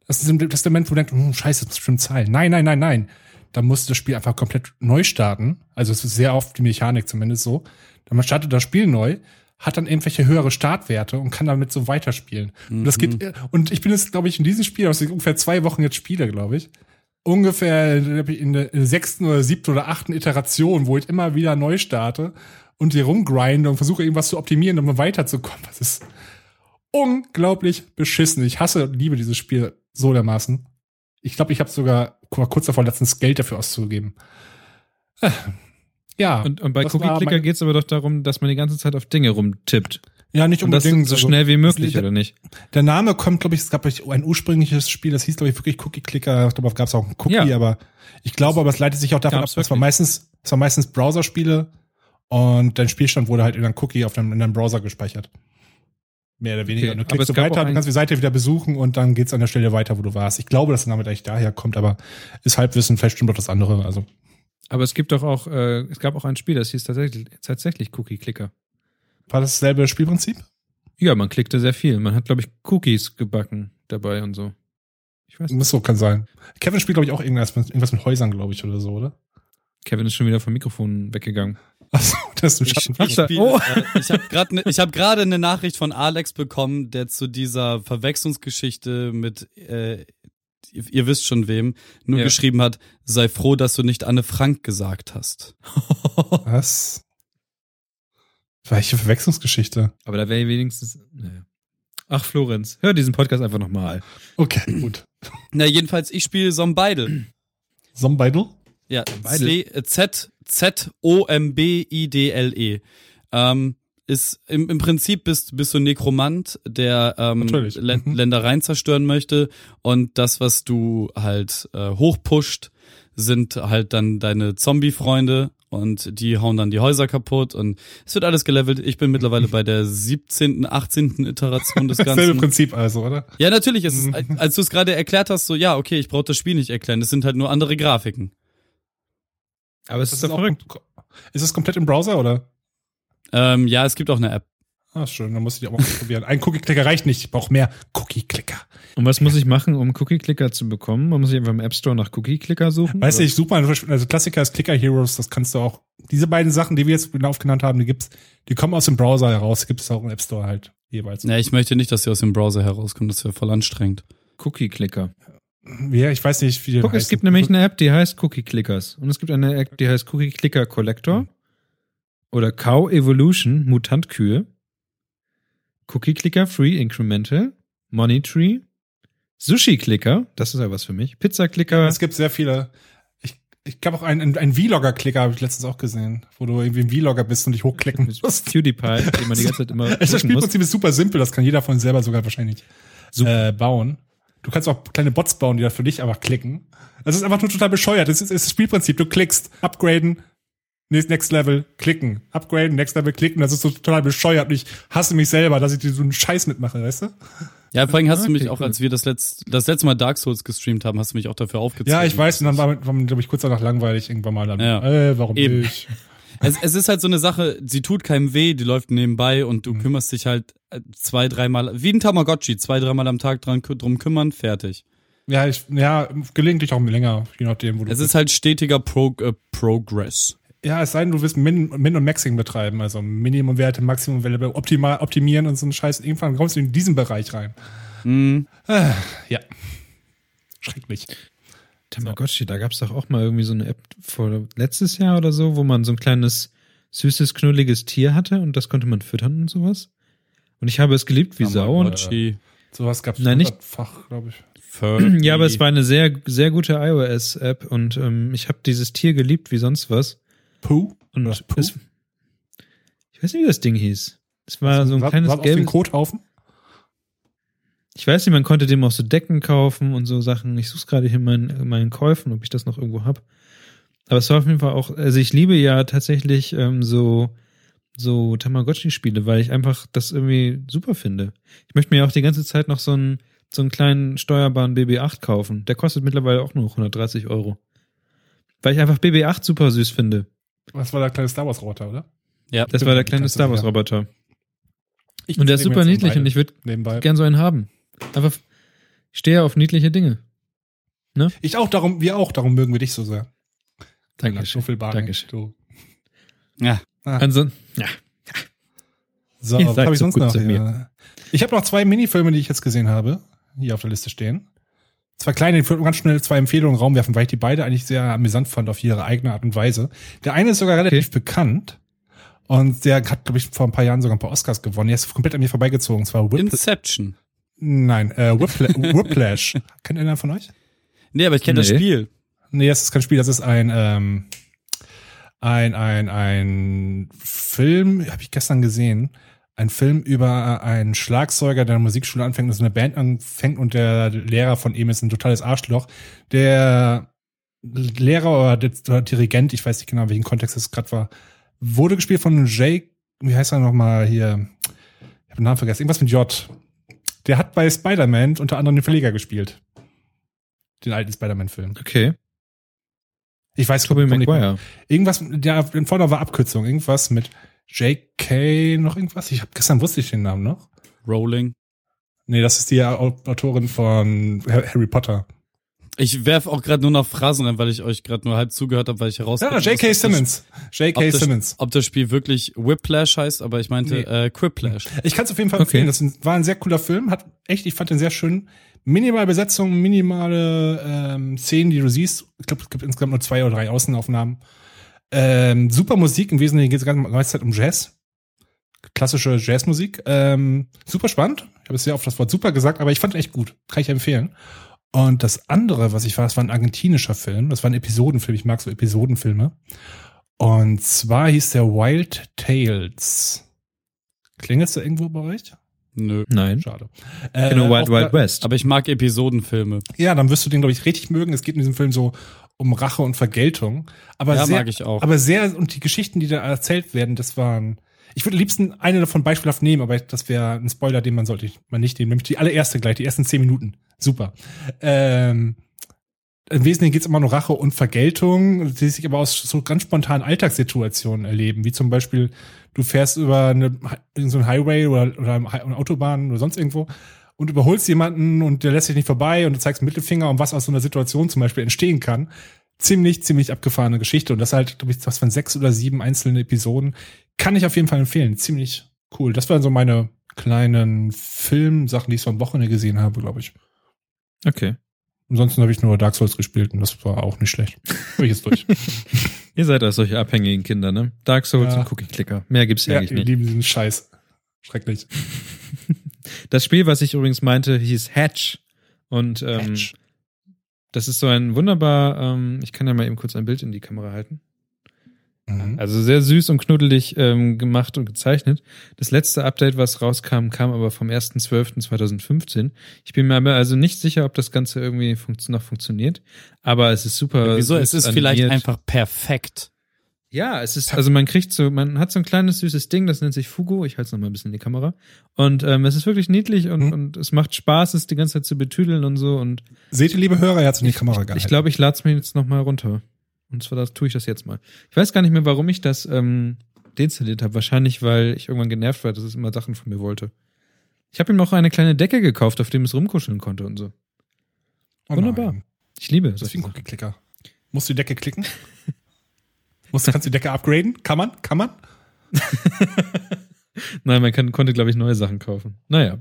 Das ist, das ist der Moment, wo du denkst, hm, scheiße, das ist bestimmt Zahlen. Nein, nein, nein, nein. Dann musst du das Spiel einfach komplett neu starten. Also es ist sehr oft die Mechanik zumindest so. Dann startet das Spiel neu, hat dann irgendwelche höhere Startwerte und kann damit so weiterspielen. Und das geht, und ich bin jetzt, glaube ich, in diesem Spiel, was ich ungefähr zwei Wochen jetzt spiele, glaube ich, ungefähr in der sechsten oder siebten oder achten Iteration, wo ich immer wieder neu starte und hier rumgrinde und versuche irgendwas zu optimieren, um weiterzukommen. Das ist unglaublich beschissen. Ich hasse und liebe dieses Spiel so dermaßen. Ich glaube, ich habe sogar kurz davor, letztens Geld dafür auszugeben. Äh, Ja. Und, und bei das Cookie Clicker geht es aber doch darum, dass man die ganze Zeit auf Dinge rumtippt. Ja, nicht Und das unbedingt. so also- schnell wie möglich, der, oder nicht? Der Name kommt, glaube ich, es gab ein ursprüngliches Spiel, das hieß, glaube ich, wirklich Cookie Clicker. Darauf gab es auch einen Cookie, Ja. aber ich glaube, aber es leitet sich auch davon ab, das war meistens, es war meistens Browser-Spiele und dein Spielstand wurde halt in einem Cookie auf deinem, in deinem Browser gespeichert. Mehr oder weniger. Okay, Und du klickst es so weiter, du kannst die Seite wieder besuchen und dann geht's an der Stelle weiter, wo du warst. Ich glaube, dass der Name eigentlich daher kommt, aber ist Halbwissen, vielleicht stimmt doch das andere. Also Aber es gibt doch auch, äh, es gab auch ein Spiel, das hieß tatsächlich, tatsächlich Cookie Clicker. war das dasselbe Spielprinzip? Ja, man klickte sehr viel. Man hat, glaube ich, Cookies gebacken dabei und so. Ich weiß nicht. Muss so, kann sein. Kevin spielt, glaube ich, auch irgendwas mit, irgendwas mit Häusern, glaube ich, oder so, oder? Kevin ist schon wieder vom Mikrofon weggegangen. Achso, das ist ein Ich, Schatten. Ach, ich, spiel, oh. äh, ich habe gerade ne, ich hab gerade eine Nachricht von Alex bekommen, der zu dieser Verwechslungsgeschichte mit, äh, ihr, ihr wisst schon wem, nur Ja. geschrieben hat, sei froh, dass du nicht Anne Frank gesagt hast. Was? Welche Verwechslungsgeschichte? Aber da wäre wenigstens. Naja. Ach, Florenz, hör diesen Podcast einfach nochmal. Okay, gut. Na, jedenfalls, ich spiele Zombeidel. Zombeidel? Ja, Beide. C- äh, Z, Z, O, M, B, I, D, L, E. Ähm, ist im, im Prinzip bist, bist du ein Nekromant, der ähm. Lä- Mhm. Ländereien zerstören möchte und das, was du halt äh, hochpusht, sind halt dann deine Zombie-Freunde und die hauen dann die Häuser kaputt und es wird alles gelevelt. Ich bin mittlerweile bei der 17., 18. Iteration des Dasselbe Ganzen. Prinzip also, oder? Ja, natürlich. Es ist, als du es gerade erklärt hast, so ja, okay, ich brauche das Spiel nicht erklären. Es sind halt nur andere Grafiken. Aber es Das ist doch auch verrückt. Ist es komplett im Browser, oder? Ähm, ja, es gibt auch eine App. Ah, schön, dann muss ich die auch mal probieren. Ein Cookie-Clicker reicht nicht, ich brauche mehr Cookie-Clicker. Und was muss ich machen, um Cookie Clicker zu bekommen? Man muss sich einfach im App Store nach Cookie Clicker suchen. Weißt du, ich suche mal, also Klassiker ist Clicker Heroes, das kannst du auch, diese beiden Sachen, die wir jetzt aufgenannt haben, die gibt's, die kommen aus dem Browser heraus, gibt es auch im App Store halt jeweils. Ja, ich möchte nicht, dass sie aus dem Browser herauskommen. Das wäre voll anstrengend. Cookie Clicker. Ja, ich weiß nicht, wie die Guck, es heißen. gibt nämlich eine App, die heißt Cookie Clickers. Und es gibt eine App, die heißt Cookie Clicker Collector. Oder Cow Evolution, Mutantkühe. Cookie Clicker Free Incremental. Money Tree. Sushi Clicker, das ist ja was für mich. Pizza Clicker. Es gibt sehr viele. Ich, ich glaube auch einen, einen Vlogger-Clicker habe ich letztens auch gesehen, wo du irgendwie ein Vlogger bist und dich hochklicken musst. PewDiePie, den man die ganze Zeit immer das muss. Spielprinzip ist super simpel, das kann jeder von selber sogar wahrscheinlich äh, bauen. Du kannst auch kleine Bots bauen, die da für dich einfach klicken. Das ist einfach nur total bescheuert. Das ist das Spielprinzip. Du klickst, upgraden, next, next Level, klicken, upgraden, next Level, klicken. Das ist so total bescheuert. Und ich hasse mich selber, dass ich dir so einen Scheiß mitmache, weißt du? Ja, vor allem hast du mich Okay, auch, cool. als wir das letzte, das letzte Mal Dark Souls gestreamt haben, hast du mich auch dafür aufgezogen. Ja, ich weiß. Und dann war, war glaube ich, kurz danach langweilig irgendwann mal. Dann, Ja. äh, warum Eben. nicht? Es, es ist halt so eine Sache, sie tut keinem weh, die läuft nebenbei und Mhm. du kümmerst dich halt äh, zwei, dreimal, wie ein Tamagotchi, zwei, dreimal am Tag dran, drum kümmern, fertig. Ja, ich, ja, gelegentlich auch länger, je nachdem, wo du Es bist. ist halt stetiger Pro, äh, Progress. Ja, es sei denn, du willst Min, Min und Maxing betreiben, also Minimumwerte, Maximumwerte optimal optimieren und so einen Scheiß. Irgendwann kommst du in diesen Bereich rein. Mhm. Ah, ja. Schrecklich. Tamagotchi, da gab's doch auch mal irgendwie so eine App vor letztes Jahr oder so, wo man so ein kleines, süßes, knulliges Tier hatte und das konnte man füttern und sowas. Und ich habe es geliebt wie Sau. Und, Tamagotchi. Sowas gab's Nein, nicht- hundertfach, glaube ich. Ja, aber es war eine sehr, sehr gute iOS-App und ähm, ich habe dieses Tier geliebt wie sonst was. Pooh? Und Was, Puh? es, ich weiß nicht, wie das Ding hieß. Es war so ein Sah- kleines ein gelbes. Kothaufen? Ich weiß nicht, man konnte dem auch so Decken kaufen und so Sachen. Ich suche gerade hier in meinen, in meinen Käufen, ob ich das noch irgendwo hab. Aber es war auf jeden Fall auch, also ich liebe ja tatsächlich ähm, so, so Tamagotchi-Spiele, weil ich einfach das irgendwie super finde. Ich möchte mir auch die ganze Zeit noch so einen, so einen kleinen steuerbaren BB-8 kaufen. Der kostet mittlerweile auch nur noch 130 Euro. Weil ich einfach BB-8 super süß finde. Was war der kleine Star Wars Roboter, oder? Ja, Das war der kleine Star Wars. Roboter. Ich Und der ist super niedlich und ich würde nebenbei. gern so einen haben. Einfach, ich stehe auf niedliche Dinge. Ich auch, darum, wir auch, darum mögen wir dich so sehr. Dankeschön. Schnuffelbarren. Dankeschön. Du. ja. Ansonsten, ja. So, was habe ich so sonst noch? Ich habe noch zwei Minifilme, die ich jetzt gesehen habe, hier auf der Liste stehen. Zwei kleine, ich würde ganz schnell zwei Empfehlungen in den Raum werfen, weil ich die beide eigentlich sehr amüsant fand auf ihre eigene Art und Weise. Der eine ist sogar relativ bekannt und der hat, glaube ich, vor ein paar Jahren sogar ein paar Oscars gewonnen. Der ist komplett an mir vorbeigezogen. Und zwar Whip Inception. Nein, äh, Whipla Whiplash. Kennt einer von euch? Nee, aber ich kenne das Nee. Spiel. Nee, das ist kein Spiel, das ist ein ähm, ein ein ein Film, habe ich gestern gesehen. Ein Film über einen Schlagzeuger, der eine Musikschule anfängt und so eine Band anfängt und der Lehrer von ihm ist ein totales Arschloch. Der Lehrer oder der Dirigent, ich weiß nicht genau, welchen Kontext es gerade war, wurde gespielt von Jake, wie heißt er nochmal hier? Ich habe den Namen vergessen, irgendwas mit J. Der hat bei Spider-Man unter anderem den Verleger gespielt. Den alten Spider-Man-Film. Okay. Ich weiß Tobey. Maguire. Irgendwas, ja, in vorne war Abkürzung. Irgendwas mit J.K. noch irgendwas. Ich hab, gestern wusste ich den Namen noch. Rolling. Nee, das ist die Au- Autorin von Ha- Harry Potter. Ich werf auch gerade nur noch Phrasen rein, weil ich euch gerade nur halb zugehört habe, weil ich Ja, herausgefunden J.K. Simmons. J.K. Simmons. ob das Spiel wirklich Whiplash heißt, aber ich meinte Nee. äh, Quiplash. Ich kann es auf jeden Fall Okay. empfehlen. Das war ein sehr cooler Film. Hat echt, ich fand den sehr schön. Minimale Besetzung, minimale ähm, Szenen, die du siehst. Ich glaube, es gibt insgesamt nur zwei oder drei Außenaufnahmen. Ähm, super Musik. Im Wesentlichen geht es die ganze Zeit um Jazz. Klassische Jazzmusik. Ähm, super spannend. Ich habe es sehr oft das Wort super gesagt, aber ich fand echt gut. Kann ich empfehlen. Und das andere, was ich war, das war ein argentinischer Film. Das war ein Episodenfilm. Ich mag so Episodenfilme. Und zwar hieß der Wild Tales. Klingelt's da irgendwo bei euch? Nö. Nein. Schade. Äh, Genau, Wild Wild West. Aber ich mag Episodenfilme. Ja, dann wirst du den, glaube ich, richtig mögen. Es geht in diesem Film so um Rache und Vergeltung. Aber Ja, sehr, mag ich auch. Aber sehr, und die Geschichten, die da erzählt werden, das waren, ich würde am liebsten eine davon beispielhaft nehmen, aber das wäre ein Spoiler, den man sollte man nicht nehmen. Nämlich die allererste gleich, die ersten zehn Minuten. Super. Ähm, Im Wesentlichen geht es immer nur Rache und Vergeltung, die sich aber aus so ganz spontanen Alltagssituationen erleben, wie zum Beispiel, du fährst über eine, so einen Highway oder, oder eine Autobahn oder sonst irgendwo und überholst jemanden und der lässt sich nicht vorbei und du zeigst Mittelfinger und was aus so einer Situation zum Beispiel entstehen kann. Ziemlich, ziemlich abgefahrene Geschichte. Und das halt, glaube ich, was von sechs oder sieben einzelnen Episoden. Kann ich auf jeden Fall empfehlen. Ziemlich cool. Das waren so meine kleinen Filmsachen, die ich so am Wochenende gesehen habe, glaube ich. Okay. Ansonsten habe ich nur Dark Souls gespielt und das war auch nicht schlecht. Habe ich jetzt durch. Ihr seid als solche abhängigen Kinder, ne? Dark Souls Ja. und Cookie-Clicker. Mehr gibt's ja eigentlich nicht. lieben diesen Scheiß. Schrecklich. Das Spiel, was ich übrigens meinte, hieß Hatch. Und ähm, Hatch. das ist so ein wunderbar, ähm, ich kann ja mal eben kurz ein Bild in die Kamera halten. Mhm. Also sehr süß und knuddelig ähm, gemacht und gezeichnet. Das letzte Update, was rauskam, kam aber vom 1.12.2015. Ich bin mir aber also nicht sicher, ob das Ganze irgendwie funkt noch funktioniert. Aber es ist super. Wieso? Es ist vielleicht einfach perfekt. Ja, es ist, also man kriegt so, man hat so ein kleines süßes Ding, das nennt sich Fugo. Ich halte es nochmal ein bisschen in die Kamera. Und ähm, es ist wirklich niedlich und, Mhm. und es macht Spaß, es die ganze Zeit zu betüdeln und so. Und Seht ihr, liebe Hörer, er hat in die Kamera gehalten. ich glaube, ich lade es mir jetzt nochmal runter. Und zwar das, tue ich das jetzt mal. Ich weiß gar nicht mehr, warum ich das ähm, deinstalliert habe. Wahrscheinlich, weil ich irgendwann genervt war, dass es immer Sachen von mir wollte. Ich habe ihm noch eine kleine Decke gekauft, auf dem es rumkuscheln konnte und so. Oh wunderbar. nein. Ich liebe Das ist wie es. ein Cookie-Clicker. Musst du die Decke klicken? Musst, kannst du die Decke upgraden? Kann man? Kann man? Nein, man kann, konnte, glaube ich, neue Sachen kaufen. Naja.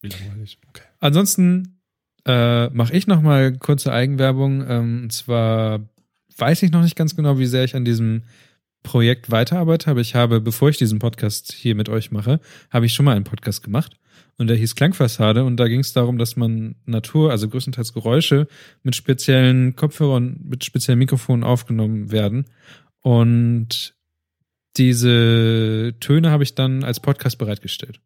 Wie langweilig. Okay. Ansonsten äh, mache ich noch mal kurze Eigenwerbung. Ähm, und zwar weiß ich noch nicht ganz genau, wie sehr ich an diesem Projekt weiterarbeite, aber ich habe, bevor ich diesen Podcast hier mit euch mache, habe ich schon mal einen Podcast gemacht. Und der hieß Klangfassade und da ging es darum, dass man Natur, also größtenteils Geräusche, mit speziellen Kopfhörern, mit speziellen Mikrofonen aufgenommen werden. Und diese Töne habe ich dann als Podcast bereitgestellt.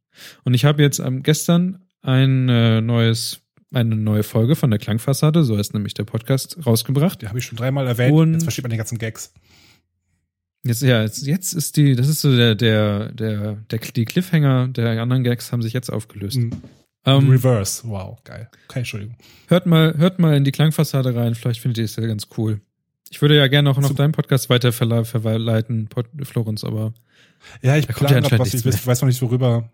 Und ich habe jetzt am gestern ein äh, neues, eine neue Folge von der Klangfassade, so heißt nämlich der Podcast, rausgebracht. Die habe ich schon dreimal erwähnt. Und- Jetzt versteht man die ganzen Gags. Jetzt, ja, jetzt, jetzt ist die, das ist so der, der, der, der, die Cliffhanger der anderen Gags haben sich jetzt aufgelöst. Mhm. Ähm, Reverse. Wow, geil. Okay, Entschuldigung. hört mal, hört mal in die Klangfassade rein, vielleicht findet ihr es ja ganz cool. Ich würde ja gerne auch noch deinen Podcast weiter verle verleiten, Florenz, aber Ja, ich plane ja grad was, ich weiß, noch nicht worüber.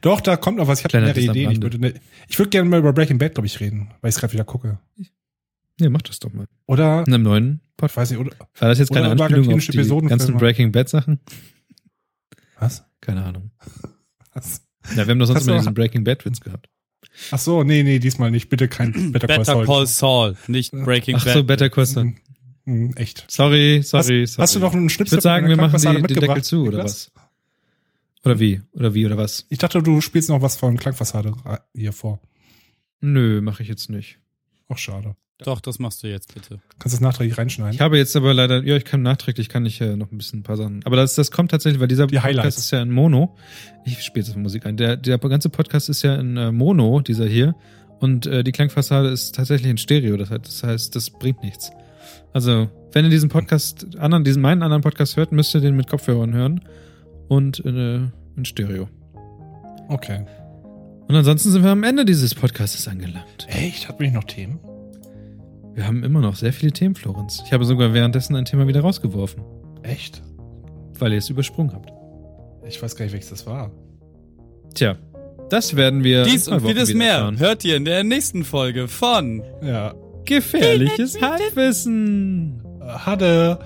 Doch, da kommt noch was. Ich habe mehrere Ideen. Ich würde, ne, ich würde gerne mal über Breaking Bad, glaube ich, reden, weil ich es gerade wieder gucke. nee, mach das doch mal. Oder, In einem neuen ich Podcast. weiß nicht, oder, War das jetzt keine Anspielung auf die ganzen Breaking Bad Sachen? was? Keine Ahnung. Was? Ja, wir haben doch sonst Hast immer diesen Breaking Bad Witz gehabt. Ach so, nee, nee, diesmal nicht. Bitte kein Better Call Better Saul. Call Saul, nicht Breaking Ach Bad. so, Better Call Saul. Hm, echt. Sorry, sorry, hast, sorry. hast du noch einen ich Schnipsel würde sagen, wir machen die, den Deckel zu, oder was? Oder wie? Oder wie, oder was? Ich dachte, du spielst noch was von Klangfassade hier vor. Nö, mache ich jetzt nicht. Ach, schade. Doch, das machst du jetzt bitte. Kannst du das nachträglich reinschneiden? Ich habe jetzt aber leider, ja, ich kann nachträglich, kann ich äh, noch ein bisschen ein paar Sachen. Aber das, das kommt tatsächlich, weil dieser Die Highlights. Podcast ist ja in Mono. Ich spiele jetzt mal Musik ein. Der, der ganze Podcast ist ja in äh, Mono, dieser hier. Und äh, die Klangfassade ist tatsächlich in Stereo. Das heißt, das heißt, das bringt nichts. Also, wenn ihr diesen Podcast, anderen, diesen meinen anderen Podcast hört, müsst ihr den mit Kopfhörern hören. Und äh, in Stereo. Okay. Und ansonsten sind wir am Ende dieses Podcastes angelangt. Echt? Hat mich noch Themen? Wir haben immer noch sehr viele Themen, Florenz. Ich habe sogar währenddessen ein Thema wieder rausgeworfen, Echt? weil ihr es übersprungen habt. Ich weiß gar nicht, welches das war. Tja, das werden wir. in Dies und vieles mehr erfahren. hört ihr in der nächsten Folge von Ja. Gefährliches Halbwissen. Äh, Hatte.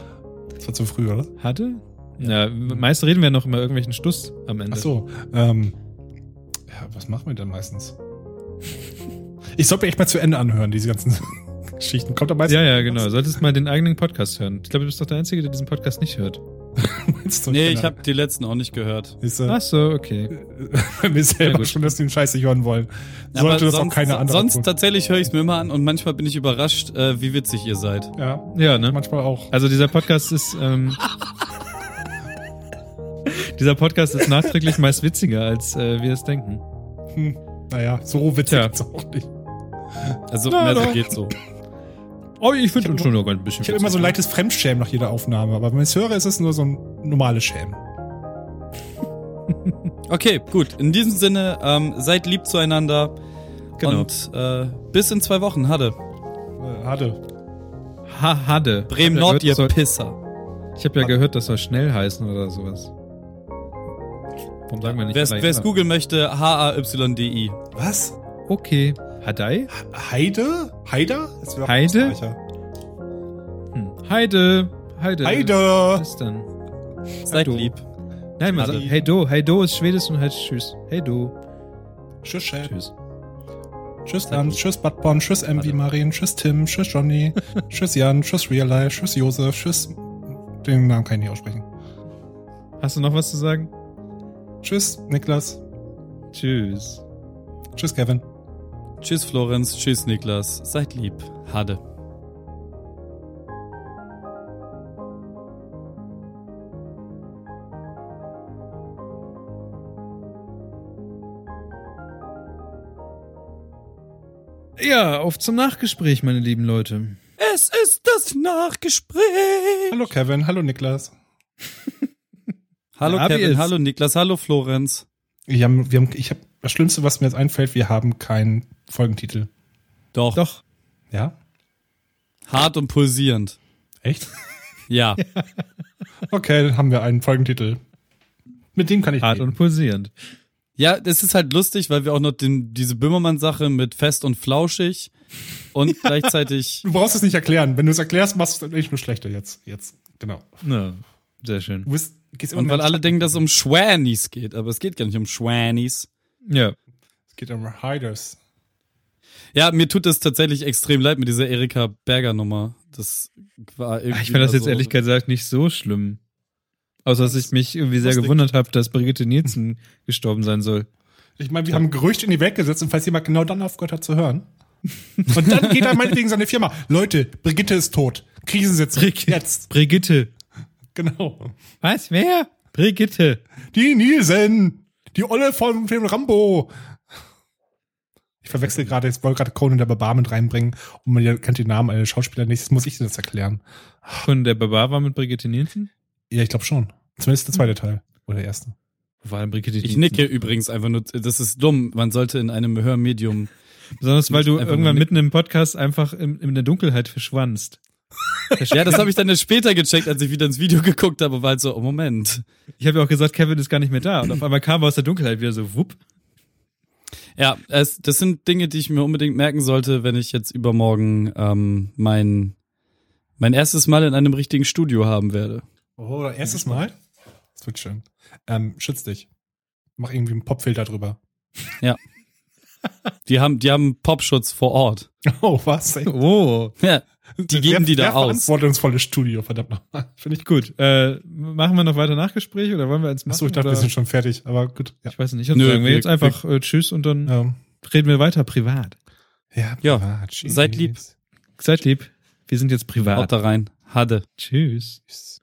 Das war zu früh, oder? Hatte? Ja, meist reden wir noch immer irgendwelchen Stuss am Ende. Ach so. Ähm, ja, was machen wir denn meistens? Ich sollte mir echt mal zu Ende anhören, diese ganzen Geschichten. Kommt am meisten. Ja, ja, genau. Solltest mal den eigenen Podcast hören. Ich glaube, du bist doch der Einzige, der diesen Podcast nicht hört. Nee, ich habe die letzten auch nicht gehört. Siehst du? Ach so, okay. Ja, selber schon, dass die den Scheiß nicht hören wollen. Aber Sollte das auch sonst, keine andere Sonst tun. tatsächlich höre ich es mir immer an und manchmal bin ich überrascht, äh, wie witzig ihr seid. Ja, Ja, ne? manchmal auch. Also dieser Podcast ist, ähm, dieser Podcast ist nachträglich meist witziger, als äh, wir es denken. Hm, naja, so witzig Tja. ist auch nicht. Also Na mehr so geht so. Oh, ich finde uns schon noch ein bisschen Ich habe immer so ein witzig. leichtes Fremdschämen nach jeder Aufnahme, aber wenn ich es höre, ist es nur so ein normales Schämen. Okay, gut. In diesem Sinne, ähm, seid lieb zueinander. Genau. Und äh, bis in zwei Wochen, Hade. Äh, hatte. Ha Hadde. Bremen Nord, ihr das Pisser. soll, Ich habe ja gehört, das soll schnell heißen oder sowas. Warum sagen wir nicht? Wer es googeln möchte, H-A-Y-D-I. Was? Okay. Hadei? Heide? Heider? Heide? Hm. Heide. Heide. Heide! Was denn? Seid du. lieb. Nein, man sagt Hey do. Hey do ist Schwedisch und heißt Tschüss. Hey do. Tschüss, Chef. Tschüss. Tschüss, Dan. Tschüss, Badborn. Tschüss, MV Marien. Tschüss, Tim. Tschüss, Johnny. tschüss, Jan. Tschüss, Real Life. Tschüss, Josef. Tschüss. Den Namen kann ich nicht aussprechen. Hast du noch was zu sagen? Tschüss, Niklas. Tschüss. Tschüss, Kevin. Tschüss, Florenz. Tschüss, Niklas. Seid lieb. Hade. Ja, auf zum Nachgespräch, meine lieben Leute. Es ist das Nachgespräch. Hallo, Kevin. Hallo, Niklas. Hallo Ja, Kevin, hallo Niklas, hallo Florenz. Wir haben, wir haben, ich habe das Schlimmste, was mir jetzt einfällt, wir haben keinen Folgentitel. Doch, Doch. Ja? hart und pulsierend. Echt? Ja, Okay, dann haben wir einen Folgentitel. Mit dem kann ich Hart leben. und pulsierend. ja, das ist halt lustig, weil wir auch noch den, diese Böhmermann-Sache mit fest und flauschig und gleichzeitig Du brauchst es nicht erklären. Wenn du es erklärst, machst du es nicht nur schlechter jetzt. Jetzt, genau. Na, sehr schön. Du bist, gehst immer und weil alle denken, dass es um Schwänis geht, aber es geht gar nicht um Schwänis. Ja. Es geht um Hiders. Ja, mir tut es tatsächlich extrem leid mit dieser Erika Berger Nummer. Das war irgendwie. Ich fand das jetzt so- ehrlich gesagt nicht so schlimm. Außer dass ich mich irgendwie sehr gewundert habe, dass Brigitte Nielsen gestorben sein soll. Ich meine, wir haben ein Gerücht in die Welt gesetzt und falls jemand genau dann aufgehört hat zu hören. Und dann geht er meinetwegen seine Firma. Leute, Brigitte ist tot. Krisensitz. Brigitte. Jetzt. Brigitte. Genau. Was? Wer? Brigitte. Die Nielsen. Die Olle vom Film Rambo. Ich verwechsel gerade, jetzt wollte gerade Conan der Barbar mit reinbringen und man kennt den Namen eines Schauspieler nicht. Jetzt muss ich dir das erklären. Und der Barbar war mit Brigitte Nielsen? Ja, ich glaube schon. Zumindest der zweite Teil. Oder der erste. War denn Brigitte Ich Nielsen? nicke übrigens einfach nur, das ist dumm. Man sollte in einem Hörmedium. Besonders weil du irgendwann mitten im Podcast einfach in, in der Dunkelheit verschwandst. Ja, das habe ich dann erst später gecheckt, als ich wieder ins Video geguckt habe, war halt so, oh Moment. Ich habe ja auch gesagt, Kevin ist gar nicht mehr da. Und auf einmal kam er aus der Dunkelheit wieder so, wupp. Ja, es, das sind Dinge, die ich mir unbedingt merken sollte, wenn ich jetzt übermorgen ähm, mein, mein erstes Mal in einem richtigen Studio haben werde. Oh, erstes Mal? Das wird schön. Ähm, schütz dich. Mach irgendwie einen Popfilter drüber. Die haben, die haben Popschutz vor Ort. Oh, was? Ey? Oh, Ja, die geben die Sehr da aus. Verantwortungsvolles Studio, verdammt nochmal. finde ich gut. Äh, machen wir noch weiter Nachgespräche oder wollen wir eins machen? Achso, ich dachte, oder? wir sind schon fertig, aber gut. Ja. Ich weiß nicht. Dann Nö, sagen wir jetzt einfach äh, Tschüss und dann Ähm, reden wir weiter privat. ja, Ja, privat, tschüss. seid lieb. Seid lieb. Wir sind jetzt Haut privat. da rein. Hade. Tschüss. Tschüss.